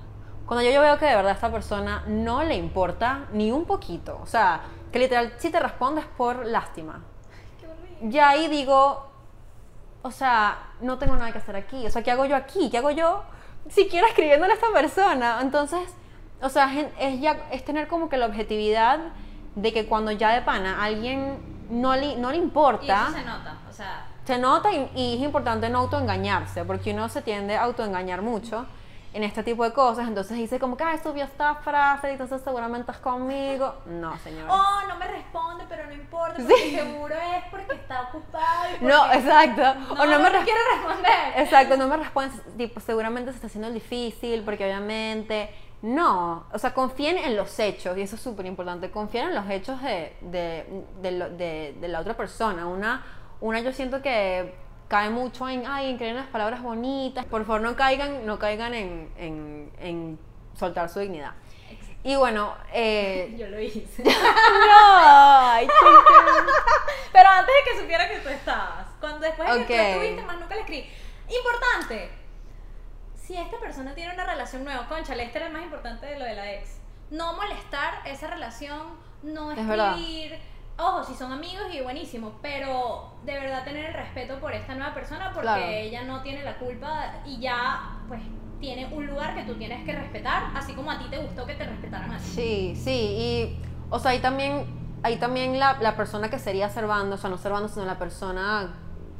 cuando yo, yo veo que de verdad a esta persona no le importa ni un poquito, o sea, que literal si te respondes por lástima, ya ahí digo, o sea, no tengo nada que hacer aquí, o sea, ¿qué hago yo aquí? ¿Qué hago yo siquiera escribiéndole a esta persona. Entonces, o sea, es, ya, es tener como que la objetividad de que cuando ya de pana alguien no le, no le Y importa, eso se nota, o sea, se nota y, y es importante no autoengañarse, porque uno se tiende a autoengañar mucho en este tipo de cosas, entonces dice como que, ay, subió esta frase, y entonces seguramente es conmigo. No, señor. oh, no me responde, pero no importa, porque seguro es porque está ocupado. y no, porque- exacto. No, o no, me no res- quiere responder. Exacto, no me respondes, tipo, seguramente se está haciendo difícil, porque obviamente, no, o sea, confíen en los hechos, y eso es súper importante, confíen en los hechos de, de, de la otra persona. Una, una yo siento que cae mucho en, ay, en creer en las palabras bonitas, por favor no caigan, no caigan en, en, en soltar su dignidad. Y bueno, eh, Yo lo hice. no, ay, Pero antes de que supiera que tú estabas, cuando después de que Ok. tú estuviste más nunca le escribí. Importante. Si esta persona tiene una relación nueva, concha, este era el más importante de lo de la ex. No molestar esa relación, no Es verdad. escribir. Ojo, si son amigos y buenísimo, pero de verdad tener el respeto por esta nueva persona porque Claro. ella no tiene la culpa y ya pues tiene un lugar que tú tienes que respetar, así como a ti te gustó que te respetaran a ti. Sí, sí, y o sea, ahí también, ahí también la, la persona que sería Servando, o sea, no Servando, sino la persona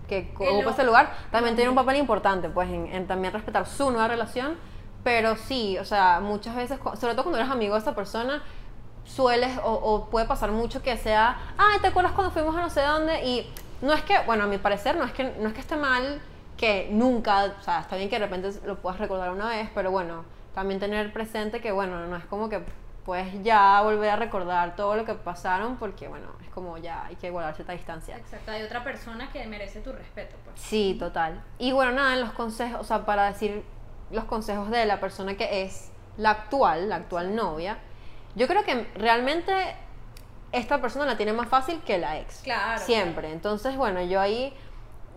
que ocupa ese lugar, también tiene un papel importante, pues, en, en también respetar su nueva relación, pero sí, o sea, muchas veces, sobre todo cuando eres amigo de esa persona, sueles o, o puede pasar mucho que sea, ay, ¿te acuerdas cuando fuimos a no sé dónde? Y no es que, bueno, a mi parecer, no es que, no es que esté mal que nunca, o sea, está bien que de repente lo puedas recordar una vez, pero bueno, también tener presente que, bueno, no es como que puedes ya volver a recordar todo lo que pasaron, porque, bueno, como ya hay que guardar cierta distancia. Exacto, hay otra persona que merece tu respeto, pues. Sí, total. Y bueno, nada, en los consejos, o sea, para decir los consejos de la persona que es la actual, la actual novia, yo creo que realmente esta persona la tiene más fácil que la ex. Claro, Siempre. Entonces, bueno, yo ahí,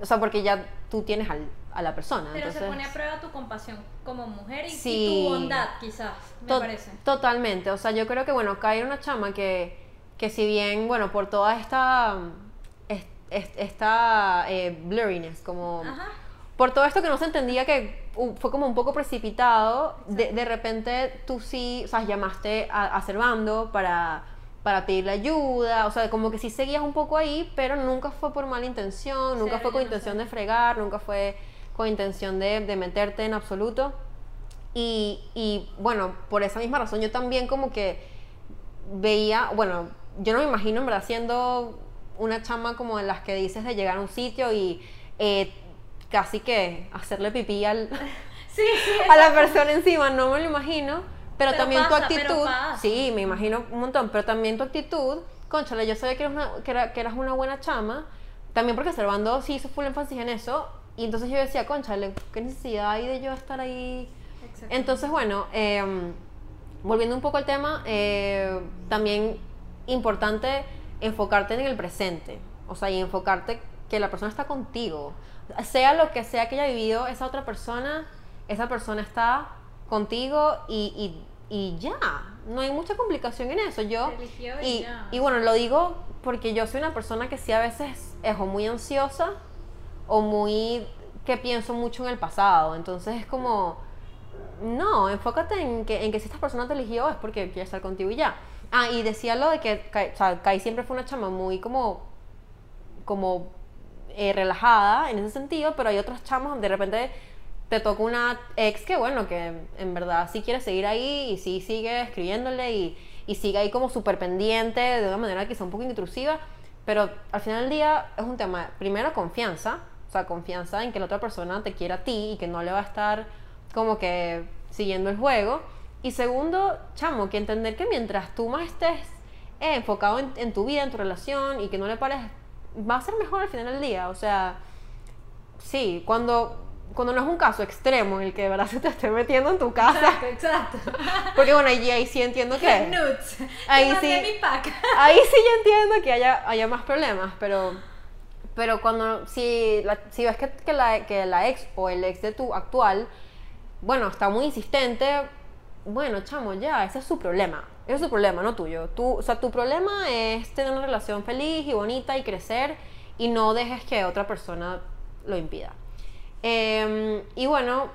o sea, porque ya tú tienes al- a la persona. Pero entonces, se pone a prueba tu compasión como mujer y, y Sí. tu bondad, quizás, me To- parece. Totalmente, o sea, yo creo que, bueno, Kai era una chama que, que si bien, bueno, por toda esta, es- es- esta eh, blurriness, como Ajá. por todo esto que no se entendía que fue como un poco precipitado, de, de repente tú sí, o sea, llamaste a, a Servando para, para pedirle ayuda, o sea, como que sí seguías un poco ahí, pero nunca fue por mala intención, nunca Cero, fue con no intención sé. de fregar, nunca fue con intención de, de meterte en absoluto. Y, y, bueno, por esa misma razón yo también como que veía, bueno, yo no me imagino en verdad siendo una chama como de las que dices de llegar a un sitio y eh, casi que hacerle pipí al, Sí, sí. a la persona encima, no me lo imagino, pero, Pero también tu pasa, actitud, sí, me imagino un montón, pero también tu actitud, conchale, yo sabía que eras una, que, era- que eras una buena chama, también porque Servando sí hizo full énfasis en eso, y entonces yo decía, conchale, ¿qué necesidad hay de yo estar ahí? Entonces, bueno, eh, volviendo un poco al tema, eh, también importante enfocarte en el presente, o sea, y enfocarte que la persona está contigo. Sea lo que sea que haya vivido esa otra persona, esa persona está contigo y, y- y ya, no hay mucha complicación en eso. Yo, y y bueno, lo digo porque yo soy una persona que sí a veces es o muy ansiosa o muy que pienso mucho en el pasado, entonces es como no, enfócate en que, en que si esta persona te eligió es porque quiere estar contigo y ya. Ah, y decía lo de que Kai, o sea, Kai siempre fue una chama muy como, como eh, relajada en ese sentido, pero hay otras chamas donde de repente te toca una ex que, bueno, que en verdad sí quiere seguir ahí y sí sigue escribiéndole y, y sigue ahí como súper pendiente de una manera quizá un poco intrusiva, pero al final del día es un tema, primero, confianza, o sea, confianza en que la otra persona te quiera a ti y que no le va a estar como que siguiendo el juego. Y segundo, chamo, que entender que mientras tú más estés eh, enfocado en, en tu vida, en tu relación y que no le pares, va a ser mejor al final del día. O sea, sí, cuando, cuando no es un caso extremo en el que de verdad se te esté metiendo en tu casa. Exacto, exacto. Porque bueno, ahí, ahí sí entiendo que... Nudes. Ahí sí. mi pack. Ahí sí yo entiendo que haya, haya más problemas, pero, pero cuando, si, la- si ves que, que la, que la ex o el ex de tu actual, bueno, está muy insistente, bueno, chamo, ya, ese es su problema. Ese es su problema, no tuyo. Tú, o sea, tu problema es tener una relación feliz y bonita y crecer y no dejes que otra persona lo impida. Em, y bueno,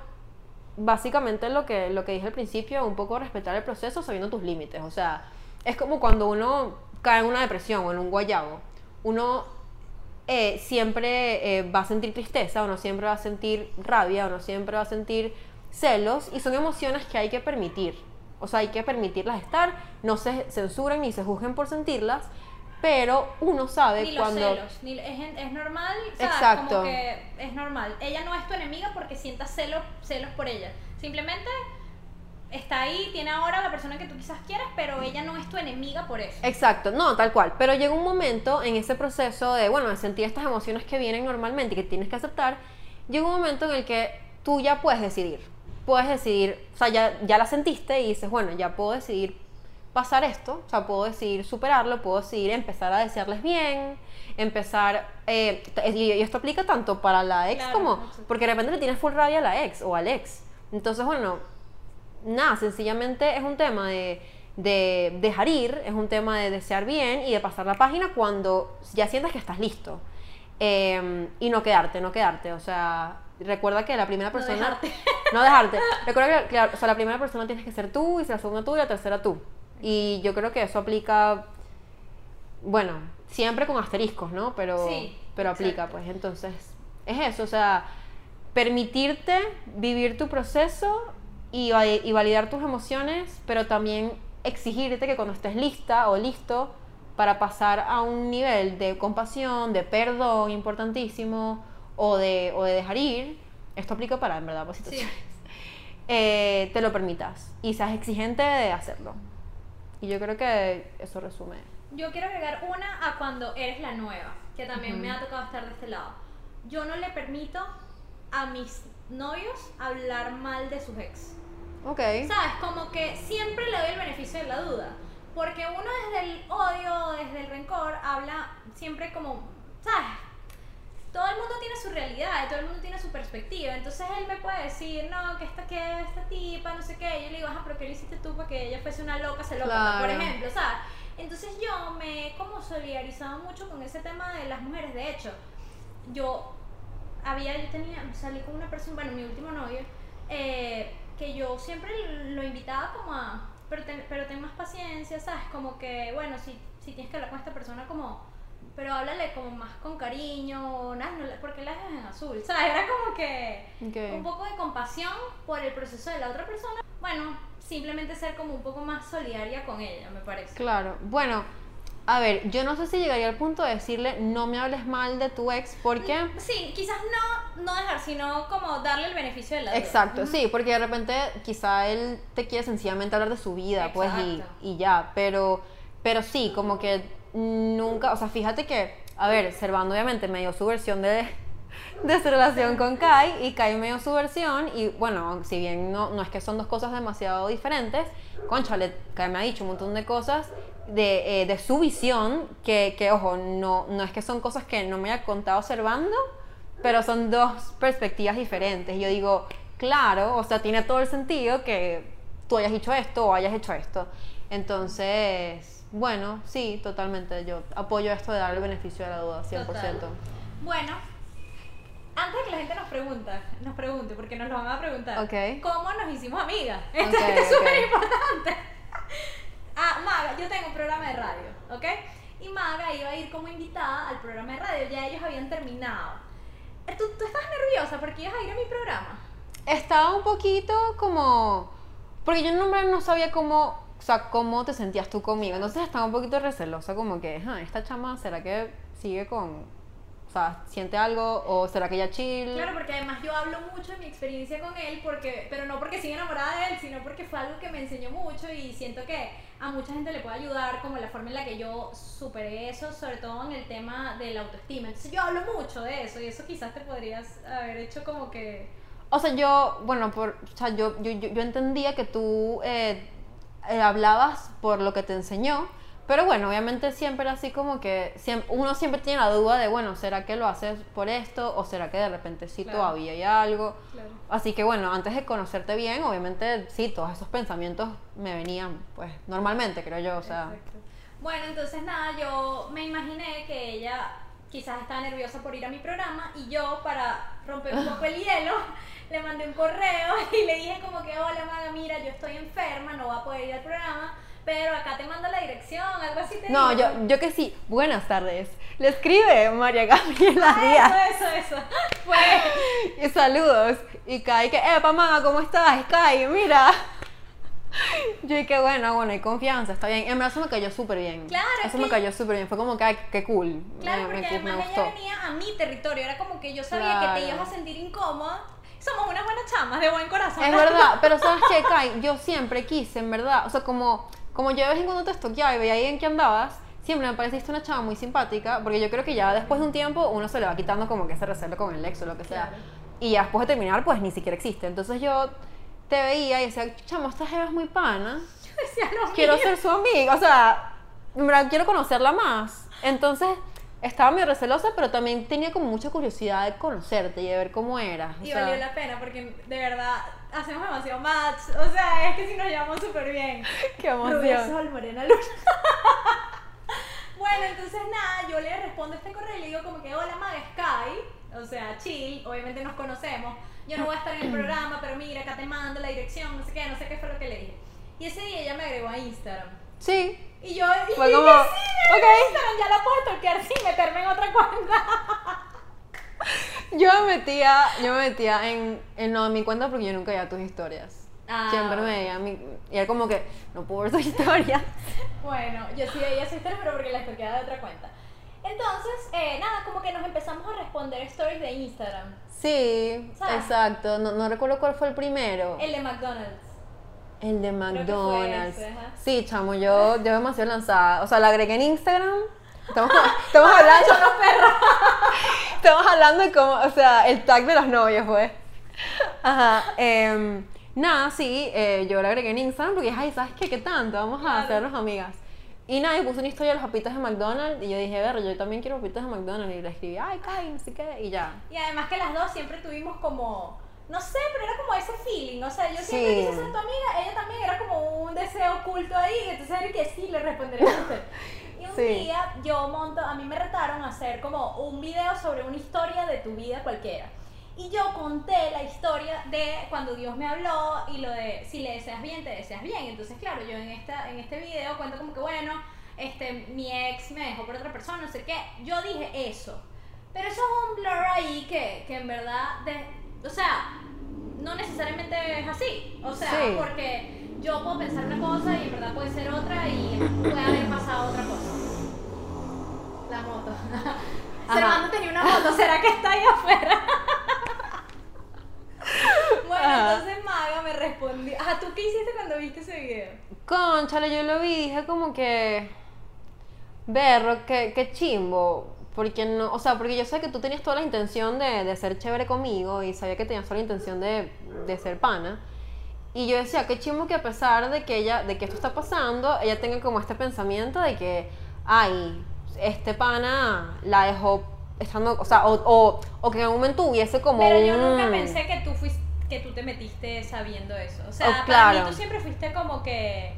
básicamente lo que, lo que dije al principio, un poco respetar el proceso sabiendo tus límites. O sea, es como cuando uno cae en una depresión o en un guayabo. Uno eh, siempre eh, va a sentir tristeza, uno siempre va a sentir rabia, uno siempre va a sentir celos y son emociones que hay que permitir. O sea, hay que permitirlas estar, no se censuran ni se juzguen por sentirlas, pero uno sabe Ni los cuando... celos, ni, es, es normal, ¿sabes? Exacto. Como que es normal. Ella no es tu enemiga porque sientas celos, celos por ella. Simplemente está ahí, tiene ahora la persona que tú quizás quieras, pero ella no es tu enemiga por eso. Exacto, no, tal cual. Pero llega un momento en ese proceso de, bueno, de sentir estas emociones que vienen normalmente y que tienes que aceptar, llega un momento en el que tú ya puedes decidir. Puedes decidir, o sea, ya, ya la sentiste y dices, bueno, ya puedo decidir pasar esto, o sea, puedo decidir superarlo, puedo decidir empezar a desearles bien, empezar, eh, y, y esto aplica tanto para la ex Claro, como, porque de repente le tienes full rabia a la ex o al ex. Entonces, bueno, nada, sencillamente es un tema de, de dejar ir, es un tema de desear bien y de pasar la página cuando ya sientas que estás listo. Eh, y no quedarte, no quedarte. O sea, recuerda que la primera No persona. dejarte. No dejarte. Recuerda que, claro, o sea, la primera persona tienes que ser tú, y la segunda tú, y la tercera tú. Y yo creo que eso aplica. Bueno, siempre con asteriscos, ¿no? Pero, Sí, pero aplica, exacto. pues. Entonces, es eso, o sea, permitirte vivir tu proceso y, y validar tus emociones, pero también exigirte que cuando estés lista o listo para pasar a un nivel de compasión, de perdón importantísimo, o de, o de dejar ir, esto aplica para, en verdad, pues, Sí. situaciones, eh, te lo permitas y seas exigente de hacerlo. Y yo creo que eso resume. Yo quiero agregar una a cuando eres la nueva, que también me ha tocado estar de este lado. Yo no le permito a mis novios hablar mal de sus ex. Ok. ¿Sabes? Como que siempre le doy el beneficio de la duda. Porque uno desde el odio, desde el rencor, habla siempre como, ¿sabes? Todo el mundo tiene su realidad, y todo el mundo tiene su perspectiva. Entonces él me puede decir, no, que esta, que esta tipa, no sé qué. Yo le digo, ajá, pero ¿qué le hiciste tú para que ella fuese una loca celópata, por Claro. ejemplo, ¿sabes? Entonces yo me he como solidarizado mucho con ese tema de las mujeres. De hecho, yo había, yo tenía, salí con una persona, bueno, mi último novio, eh, que yo siempre lo invitaba como a, pero ten, pero ten más paciencia, ¿sabes? Como que, bueno, si, si tienes que hablar con esta persona como, pero háblale como más con cariño, no, porque la dejas en azul, ¿sabes? Era como que un poco de compasión por el proceso de la otra persona. Bueno, simplemente ser como un poco más solidaria con ella, me parece. Claro. Bueno, a ver, yo no sé si llegaría al punto de decirle no me hables mal de tu ex porque... Sí, quizás no, no dejar, sino como darle el beneficio de la duda. Exacto, sí, porque de repente quizá él te quiere sencillamente hablar de su vida, pues, y, y ya, pero, pero sí, como que nunca, o sea, fíjate que, a ver, Servando obviamente me dio su versión de, de su relación con Kai, y Kai me dio su versión, y bueno, si bien no, no es que son dos cosas demasiado diferentes, conchale, Kai me ha dicho un montón de cosas de, eh, de su visión, que, que, ojo, no, no es que son cosas que no me haya contado Servando, pero son dos perspectivas diferentes. Yo digo, claro, o sea, tiene todo el sentido que tú hayas hecho esto o hayas hecho esto. Entonces, bueno, sí, totalmente. Yo apoyo esto de dar el beneficio de la duda, 100%. Total. Bueno, antes de que la gente nos pregunta, nos pregunte, porque nos lo van a preguntar, Ok. ¿cómo nos hicimos amigas? Esto es súper importante. Ah, Maga, yo tengo un programa de radio, ¿ok? Y Maga iba a ir como invitada al programa de radio, ya ellos habían terminado. Eh, ¿Tú, tú estás nerviosa porque ibas a ir a mi programa? Estaba un poquito como... Porque yo en nombre no sabía cómo, o sea, cómo te sentías tú conmigo. Entonces estaba un poquito recelosa, como que, "Ah, esta chama, ¿será que sigue con... O sea, siente algo o será que ella chill? Claro, porque además yo hablo mucho de mi experiencia con él, porque, pero no porque siga enamorada de él, sino porque fue algo que me enseñó mucho y siento que a mucha gente le puede ayudar, como la forma en la que yo superé eso, sobre todo en el tema de la autoestima. Entonces yo hablo mucho de eso y eso quizás te podrías haber hecho como que... O sea, yo, bueno, por, o sea, yo, yo, yo, yo entendía que tú eh, eh, hablabas por lo que te enseñó, pero bueno, obviamente siempre así como que siem- uno siempre tiene la duda de, bueno, ¿será que lo haces por esto o será que de repente sí Claro. todavía hay algo? Claro. Así que bueno, antes de conocerte bien, obviamente sí, todos esos pensamientos me venían, pues, normalmente, creo yo, o sea... Exacto. Bueno, entonces nada, yo me imaginé que ella quizás estaba nerviosa por ir a mi programa y yo para romper un poco el hielo le mandé un correo y le dije como que, hola Maga, mira, yo estoy enferma, no voy a poder ir al programa, pero acá te mando la dirección, algo así te No, digo. yo, yo que sí. Buenas tardes. Le escribe María Gabriela Ah, Díaz. Eso, eso, eso. Pues, Y saludos. Y Kai, que, epa, maga, ¿cómo estás? Kai, mira. Yo y que bueno, bueno, hay confianza, está bien. En verdad eso me cayó súper bien. Claro, es Eso me que- cayó súper bien. Fue como que, ay, qué cool. claro, me, me, porque me además gustó. ella venía a mi territorio, era como que yo sabía que te Claro. ibas a sentir incómoda. Somos unas buenas chamas, de buen corazón. Es verdad, pero ¿sabes qué, Kai? Yo siempre quise, en verdad, o sea, como, como yo de vez en cuando te estoqueaba y veía ahí en qué andabas, siempre me pareciste una chava muy simpática, porque yo creo que ya después de un tiempo uno se le va quitando como que ese recelo con el ex o lo que sea. Claro. Y ya después de terminar, pues ni siquiera existe. Entonces yo te veía y decía, chamo, esta jeva es muy pana, Decía lo quiero mismo. ser su amiga, o sea, en verdad quiero conocerla más. Entonces estaba medio recelosa, pero también tenía como mucha curiosidad de conocerte y de ver cómo eras. o Y sea, valió la pena porque de verdad hacemos demasiado match. O sea, es que si nos llevamos súper bien. Qué Rubia emoción. Sol, Morena Luna. bueno, entonces nada, yo le respondo este correo y le digo como que hola Maga Sky, o sea, chill, obviamente nos conocemos. Yo no voy a estar en el programa, pero mira, acá te mando la dirección, no sé qué, no sé qué fue lo que le dije. Y ese día ella me agregó a Instagram. Sí, Y yo dije, como, sí, me agregó a ok. Instagram, ya la puedo toquear sin meterme en otra cuenta. Yo me metía, yo me metía en, en, no, en mi cuenta porque yo nunca veía tus historias. Ah, Siempre me veía mi, y era como que no puedo ver tus historias. Bueno, yo sí veía su historia, pero porque la toqueaba de otra cuenta. Entonces, eh, nada, como que nos empezamos a responder stories de Instagram. Sí, ¿Sabes? exacto. No, no recuerdo cuál fue el primero. El de McDonald's. El de McDonald's. ese. Sí, chamo, yo, yo demasiado lanzada. O sea, la agregué en Instagram. Estamos, estamos hablando. estamos hablando de cómo, o sea, el tag de los novios, pues. Ajá. em, nada, sí, eh, yo la agregué en Instagram porque dije, ay, ¿sabes qué? ¿Qué tanto? Vamos a Claro. hacernos amigas. Y nada, y puse una historia de las papitas de McDonald's y yo dije, ver, yo también quiero papitas de McDonald's. Y le escribí, ay, Kai, no sé qué, y ya. Y además que las dos siempre tuvimos como, no sé, pero era como ese feeling. O sea, yo siempre Sí. quise ser tu amiga, ella también era como un deseo oculto ahí. Entonces era que sí, le responderé a usted. Y un Sí. día yo monto, a mí me retaron a hacer como un video sobre una historia de tu vida cualquiera. Y yo conté la historia de cuando Dios me habló y lo de si le deseas bien, te deseas bien. Entonces, claro, yo en, esta, en este video cuento como que, bueno, este, mi ex me dejó por otra persona, no sé qué. Yo dije eso. Pero eso es un blur ahí que, que en verdad, de- o sea, no necesariamente es así. O sea, Sí. porque yo puedo pensar una cosa y en verdad puede ser otra y puede haber pasado otra cosa. La moto. Servando tenía una moto, ¿será que está ahí afuera? bueno, Ajá. entonces Maga me respondió. Ajá, ¿tú qué hiciste cuando viste ese video? Conchale, yo lo vi dije como que. Berro, que, que chimbo. Porque no, o sea, porque yo sé que tú tenías toda la intención de, de ser chévere conmigo y sabía que tenías toda la intención de, de ser pana. Y yo decía, qué chimbo que a pesar de que ella, de que esto está pasando, ella tenga como este pensamiento de que, ay, este pana la dejó estando, o sea, o, o, o que en algún momento hubiese como Pero yo un- nunca pensé que tú fuiste, que tú te metiste sabiendo eso. O sea, Oh, para claro. mí tú siempre fuiste como que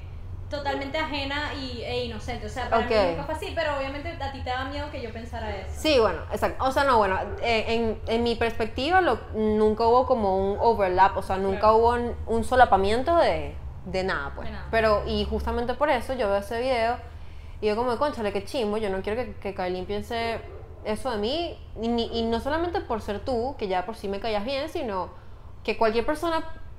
totalmente ajena y, e inocente. O sea, para Ok. mí nunca fue así, pero obviamente a ti te da miedo que yo pensara eso. Sí, bueno, exacto. O sea, no, bueno, eh, en, en mi perspectiva lo- nunca hubo como un overlap, o sea, nunca Claro. hubo un, un solapamiento de, de nada, pues. De nada. Pero, y justamente por eso yo veo ese video y yo como, conchale, qué chimbo, yo no quiero que, que Kailin piense eso de mí, y, y no solamente por ser tú, que ya por sí me callas bien, sino que cualquier persona,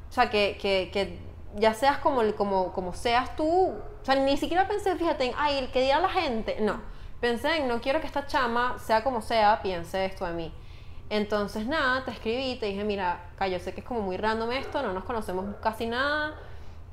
o sea, que, que, que ya seas como, como, como seas tú, o sea, ni siquiera pensé, fíjate, en, ay, el que diga la gente, no, pensé en, no quiero que esta chama, sea como sea, piense esto de mí. Entonces, nada, te escribí, te dije, mira, Kai, yo sé que es como muy random esto, no nos conocemos casi nada,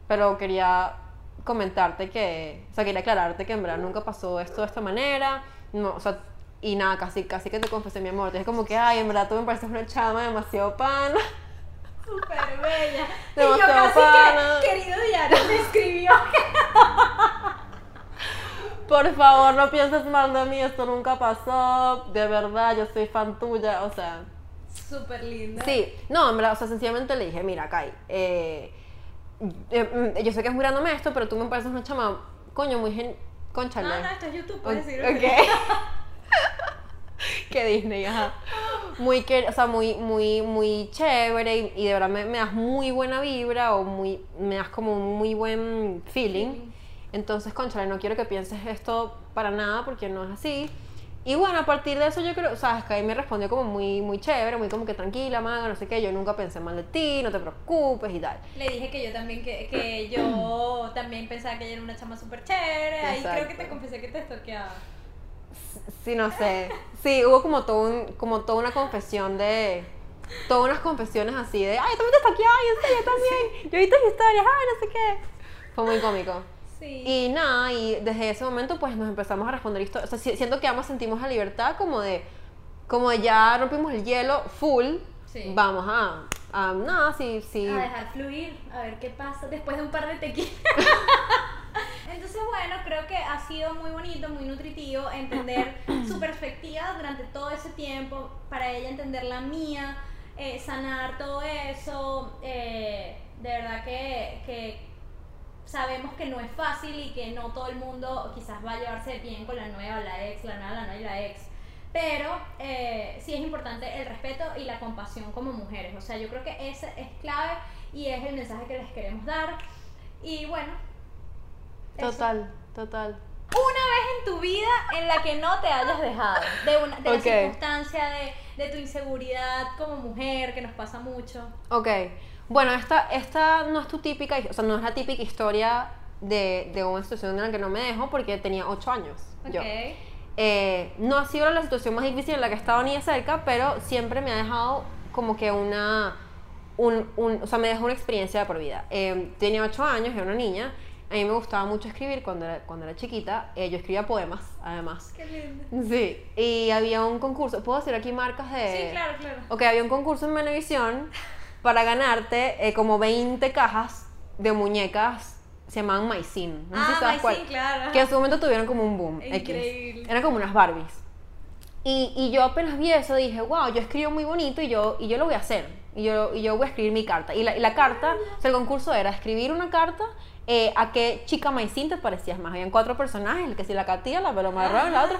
pero quería comentarte que, o sea, quería aclararte que en verdad nunca pasó esto de esta manera, no, o sea, y nada, casi, casi que te confesé mi amor, te dije como que, ay, en verdad tú me pareces una chama demasiado pana. Súper bella. Y yo Demasiado casi pana. que, querido diario, me escribió. Por favor, no pienses mal de mí, esto nunca pasó, de verdad, yo soy fan tuya, o sea, Súper linda. Sí, no, en verdad, o sea, sencillamente le dije, mira, Kai, eh, eh, mm, yo sé que es muy random esto, pero tú me pareces una chama, coño, muy gen... Conchale. No, no, esto es YouTube, puedes decir. Ok. que Disney, ajá. muy, o sea, muy, muy, muy chévere y, y de verdad me, me das muy buena vibra o muy, me das como un muy buen feeling. Entonces, conchale, no quiero que pienses esto para nada porque no es así. Y bueno, a partir de eso yo creo, o sea, Sky me respondió como muy, muy chévere, muy como que tranquila, maga, no sé qué, yo nunca pensé mal de ti, no te preocupes y tal. Le dije que yo también, que, que yo también pensaba que ella era una chama súper chévere. Ahí creo que te confesé que te stalkeaba. Sí, no sé. Sí, hubo como todo un, como toda una confesión de. Todas unas confesiones así de, ay, también te stalkeé, ay, en serio, también. Yo vi tus historias, ay, no sé qué. Fue muy cómico. Sí. Y nada, y desde ese momento pues nos empezamos a responder historias. O sea, si- siento que ambos sentimos la libertad como de, como de ya rompimos el hielo full. Sí. Vamos a, a nada, sí, sí. A dejar fluir, a ver qué pasa después de un par de tequilas. Entonces, bueno, creo que ha sido muy bonito, muy nutritivo entender su perspectiva durante todo ese tiempo, para ella entender la mía, eh, sanar todo eso. eh, de verdad que, que sabemos que no es fácil y que no todo el mundo quizás va a llevarse bien con la nueva, la ex, la nueva, la nueva y la ex. Pero eh, sí es importante el respeto y la compasión como mujeres. O sea, yo creo que ese es clave y es el mensaje que les queremos dar. Y bueno. Total, total. Una vez en tu vida en la que no te hayas dejado. De, una, de la circunstancia, de, de tu inseguridad como mujer, que nos pasa mucho. Ok. Bueno, esta, esta no es tu típica, o sea, no es la típica historia de, de una situación en la que no me dejo porque tenía 8 años. Yo. Ok. Eh, no ha sido la situación más difícil en la que he estado ni de cerca, pero siempre me ha dejado como que una, un, un- o sea, me dejó una experiencia de por vida. Eh, tenía 8 años, era una niña, a mí me gustaba mucho escribir cuando era, cuando era chiquita, Eh, yo escribía poemas, además. Qué lindo. Sí, y había un concurso, ¿puedo decir aquí marcas de...? Sí, claro, claro. Ok, había un concurso en Venevisión para ganarte eh, como 20 cajas de muñecas, se llamaban Maicin. No sé si Ah, sabes cuál. Claro. Que en su momento tuvieron como un boom. X. Increíble. Eran como unas Barbies. Y, y yo apenas vi eso dije, wow, yo escribo muy bonito y yo, y yo lo voy a hacer. Y yo, y yo voy a escribir mi carta. Y la, y la carta, o sea, el concurso era escribir una carta eh, a qué chica Maicin te parecías más. Habían cuatro personajes, el que sí la Catía, la Paloma de la otra.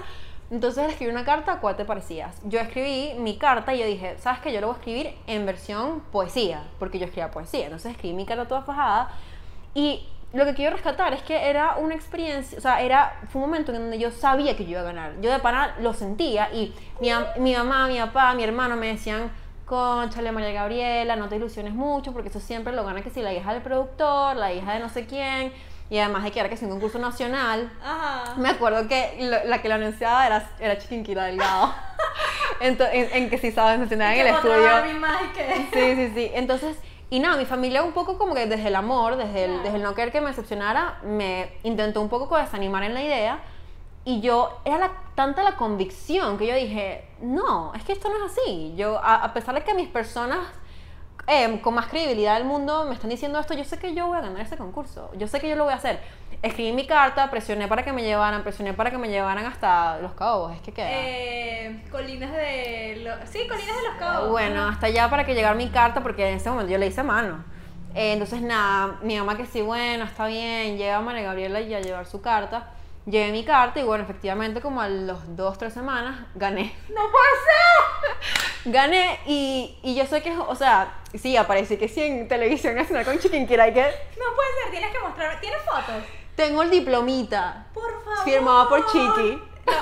Entonces escribí una carta a cuál te parecías. Yo escribí mi carta y yo dije, ¿sabes qué? Yo lo voy a escribir en versión poesía, porque yo escribía poesía. Entonces escribí mi carta toda fajada y lo que quiero rescatar es que era una experiencia, o sea, era, fue un momento en donde yo sabía que yo iba a ganar. Yo de pana lo sentía y mi, mi mamá, mi papá, mi hermano me decían, conchale María Gabriela, no te ilusiones mucho porque eso siempre lo gana que si la hija del productor, la hija de no sé quién, y además de que era que es un concurso nacional. Ajá. Me acuerdo que lo- la que lo anunciaba era, era Chiquinquira Delgado. En, en que si sabes, mencionaba en el estudio. Sí, sí, sí. Entonces, y nada, mi familia un poco como que desde el amor, desde el, desde el no querer que me decepcionara, me intentó un poco desanimar en la idea. Y yo, era la- tanta la convicción que yo dije, no, es que esto no es así. Yo, a, a pesar de que mis personas eh, con más credibilidad del mundo me están diciendo esto, yo sé que yo voy a ganar ese concurso. Yo sé que yo lo voy a hacer. Escribí mi carta, presioné para que me llevaran, presioné para que me llevaran hasta Los Cabos, es que queda. Eh, colinas de los... Sí, Colinas de los Cabos. Bueno, hasta allá para que llegara mi carta, porque en ese momento yo le hice a mano. Eh, entonces, nada, mi mamá que sí, bueno, está bien, llega María Gabriela y a llevar su carta. Llevé mi carta y bueno, efectivamente, como a los dos, tres semanas, gané. ¡No puede ser! Gané y, y yo sé que, o sea, sí, aparece que sí en televisión nacional con Chiquinquira y que No puede ser, tienes que mostrar... ¿Tienes fotos? tengo el diplomita Por favor. firmado por Chiqui. No,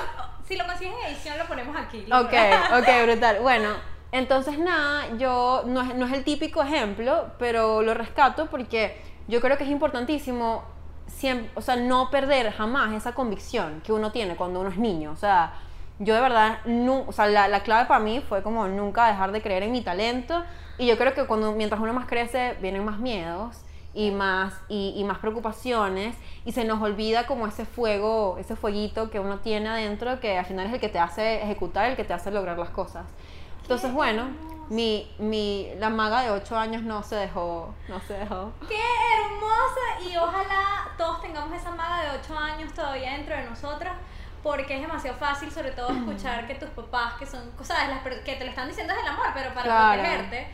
si lo consigues en edición, lo ponemos aquí. Ok, ok, brutal. Bueno, entonces nada, yo no es, no es el típico ejemplo, pero lo rescato porque yo creo que es importantísimo siempre, o sea, no perder jamás esa convicción que uno tiene cuando uno es niño. O sea, yo de verdad, nu- o sea, la, la clave para mí fue como nunca dejar de creer en mi talento y yo creo que cuando mientras uno más crece vienen más miedos y más y, y más preocupaciones y se nos olvida como ese fuego, ese fueguito que uno tiene adentro que al final es el que te hace ejecutar, el que te hace lograr las cosas. Entonces, bueno, mi, mi, la maga de 8 años no se dejó, no se dejó. ¡Qué hermosa! Y ojalá todos tengamos esa maga de 8 años todavía dentro de nosotras. Porque es demasiado fácil, sobre todo, escuchar que tus papás, que son, ¿sabes? Las que te lo están diciendo desde el amor, pero para Claro. protegerte.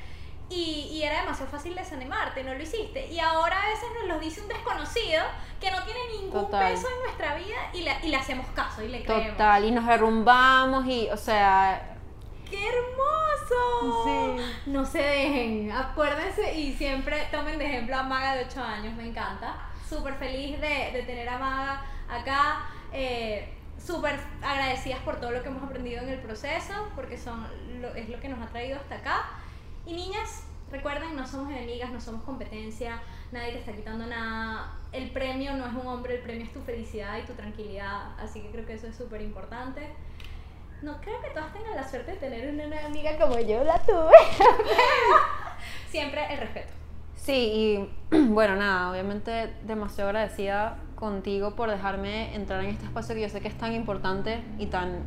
Y, y era demasiado fácil desanimarte, no lo hiciste. Y ahora a veces nos lo dice un desconocido que no tiene ningún Total. peso en nuestra vida y le, y le hacemos caso y le creemos. Total, y nos derrumbamos y, o sea, ¡Qué hermoso! Sí. No se dejen, acuérdense y siempre tomen de ejemplo a Maga de 8 años, me encanta. Súper feliz de, de tener a Maga acá. eh, Súper agradecidas por todo lo que hemos aprendido en el proceso, porque son lo, es lo que nos ha traído hasta acá. Y niñas, recuerden, no somos enemigas, no somos competencia, nadie te está quitando nada. El premio no es un hombre, el premio es tu felicidad y tu tranquilidad. Así que creo que eso es súper importante. No creo que todas tengan la suerte de tener una nueva amiga como yo la tuve. Siempre el respeto. Sí, y bueno, nada, obviamente demasiado agradecida contigo por dejarme entrar en este espacio que yo sé que es tan importante y tan,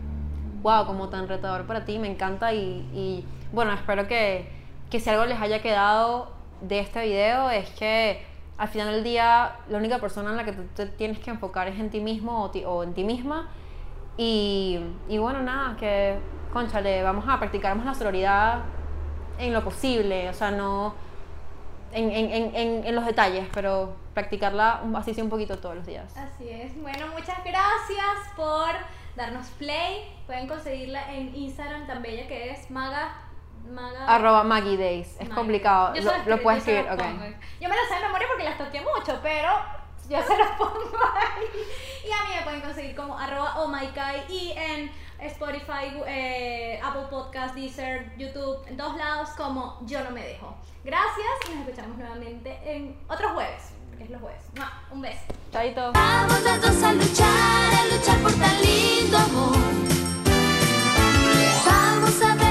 wow, como tan retador para ti, me encanta y, y, bueno, espero que, que si algo les haya quedado de este video es que al final del día la única persona en la que tú te tienes que enfocar es en ti mismo o, ti- o en ti misma y, y bueno, nada, que, conchale, vamos a practicar más la sororidad en lo posible, o sea, no en, en, en, en, en los detalles, pero practicarla así sea un poquito todos los días. Así es. Bueno, muchas gracias por darnos play. Pueden conseguirla en Instagram tan bella que es Maga. Maga. Arroba Maggie Days, es Maggie. complicado, Yo lo, puedes yo escribir, los ok. pongo. Yo me lo sé de memoria porque las toqué mucho, pero yo se los pongo ahí. Y a mí me pueden conseguir como arroba omykai oh y en Spotify, eh, Apple Podcast, Deezer, YouTube, en todos lados como Yo No Me Dejo. Gracias y nos escuchamos nuevamente en otro jueves, porque es los jueves. Un beso. Chaito. Vamos los dos a luchar, a luchar por tan lindo amor. Vamos a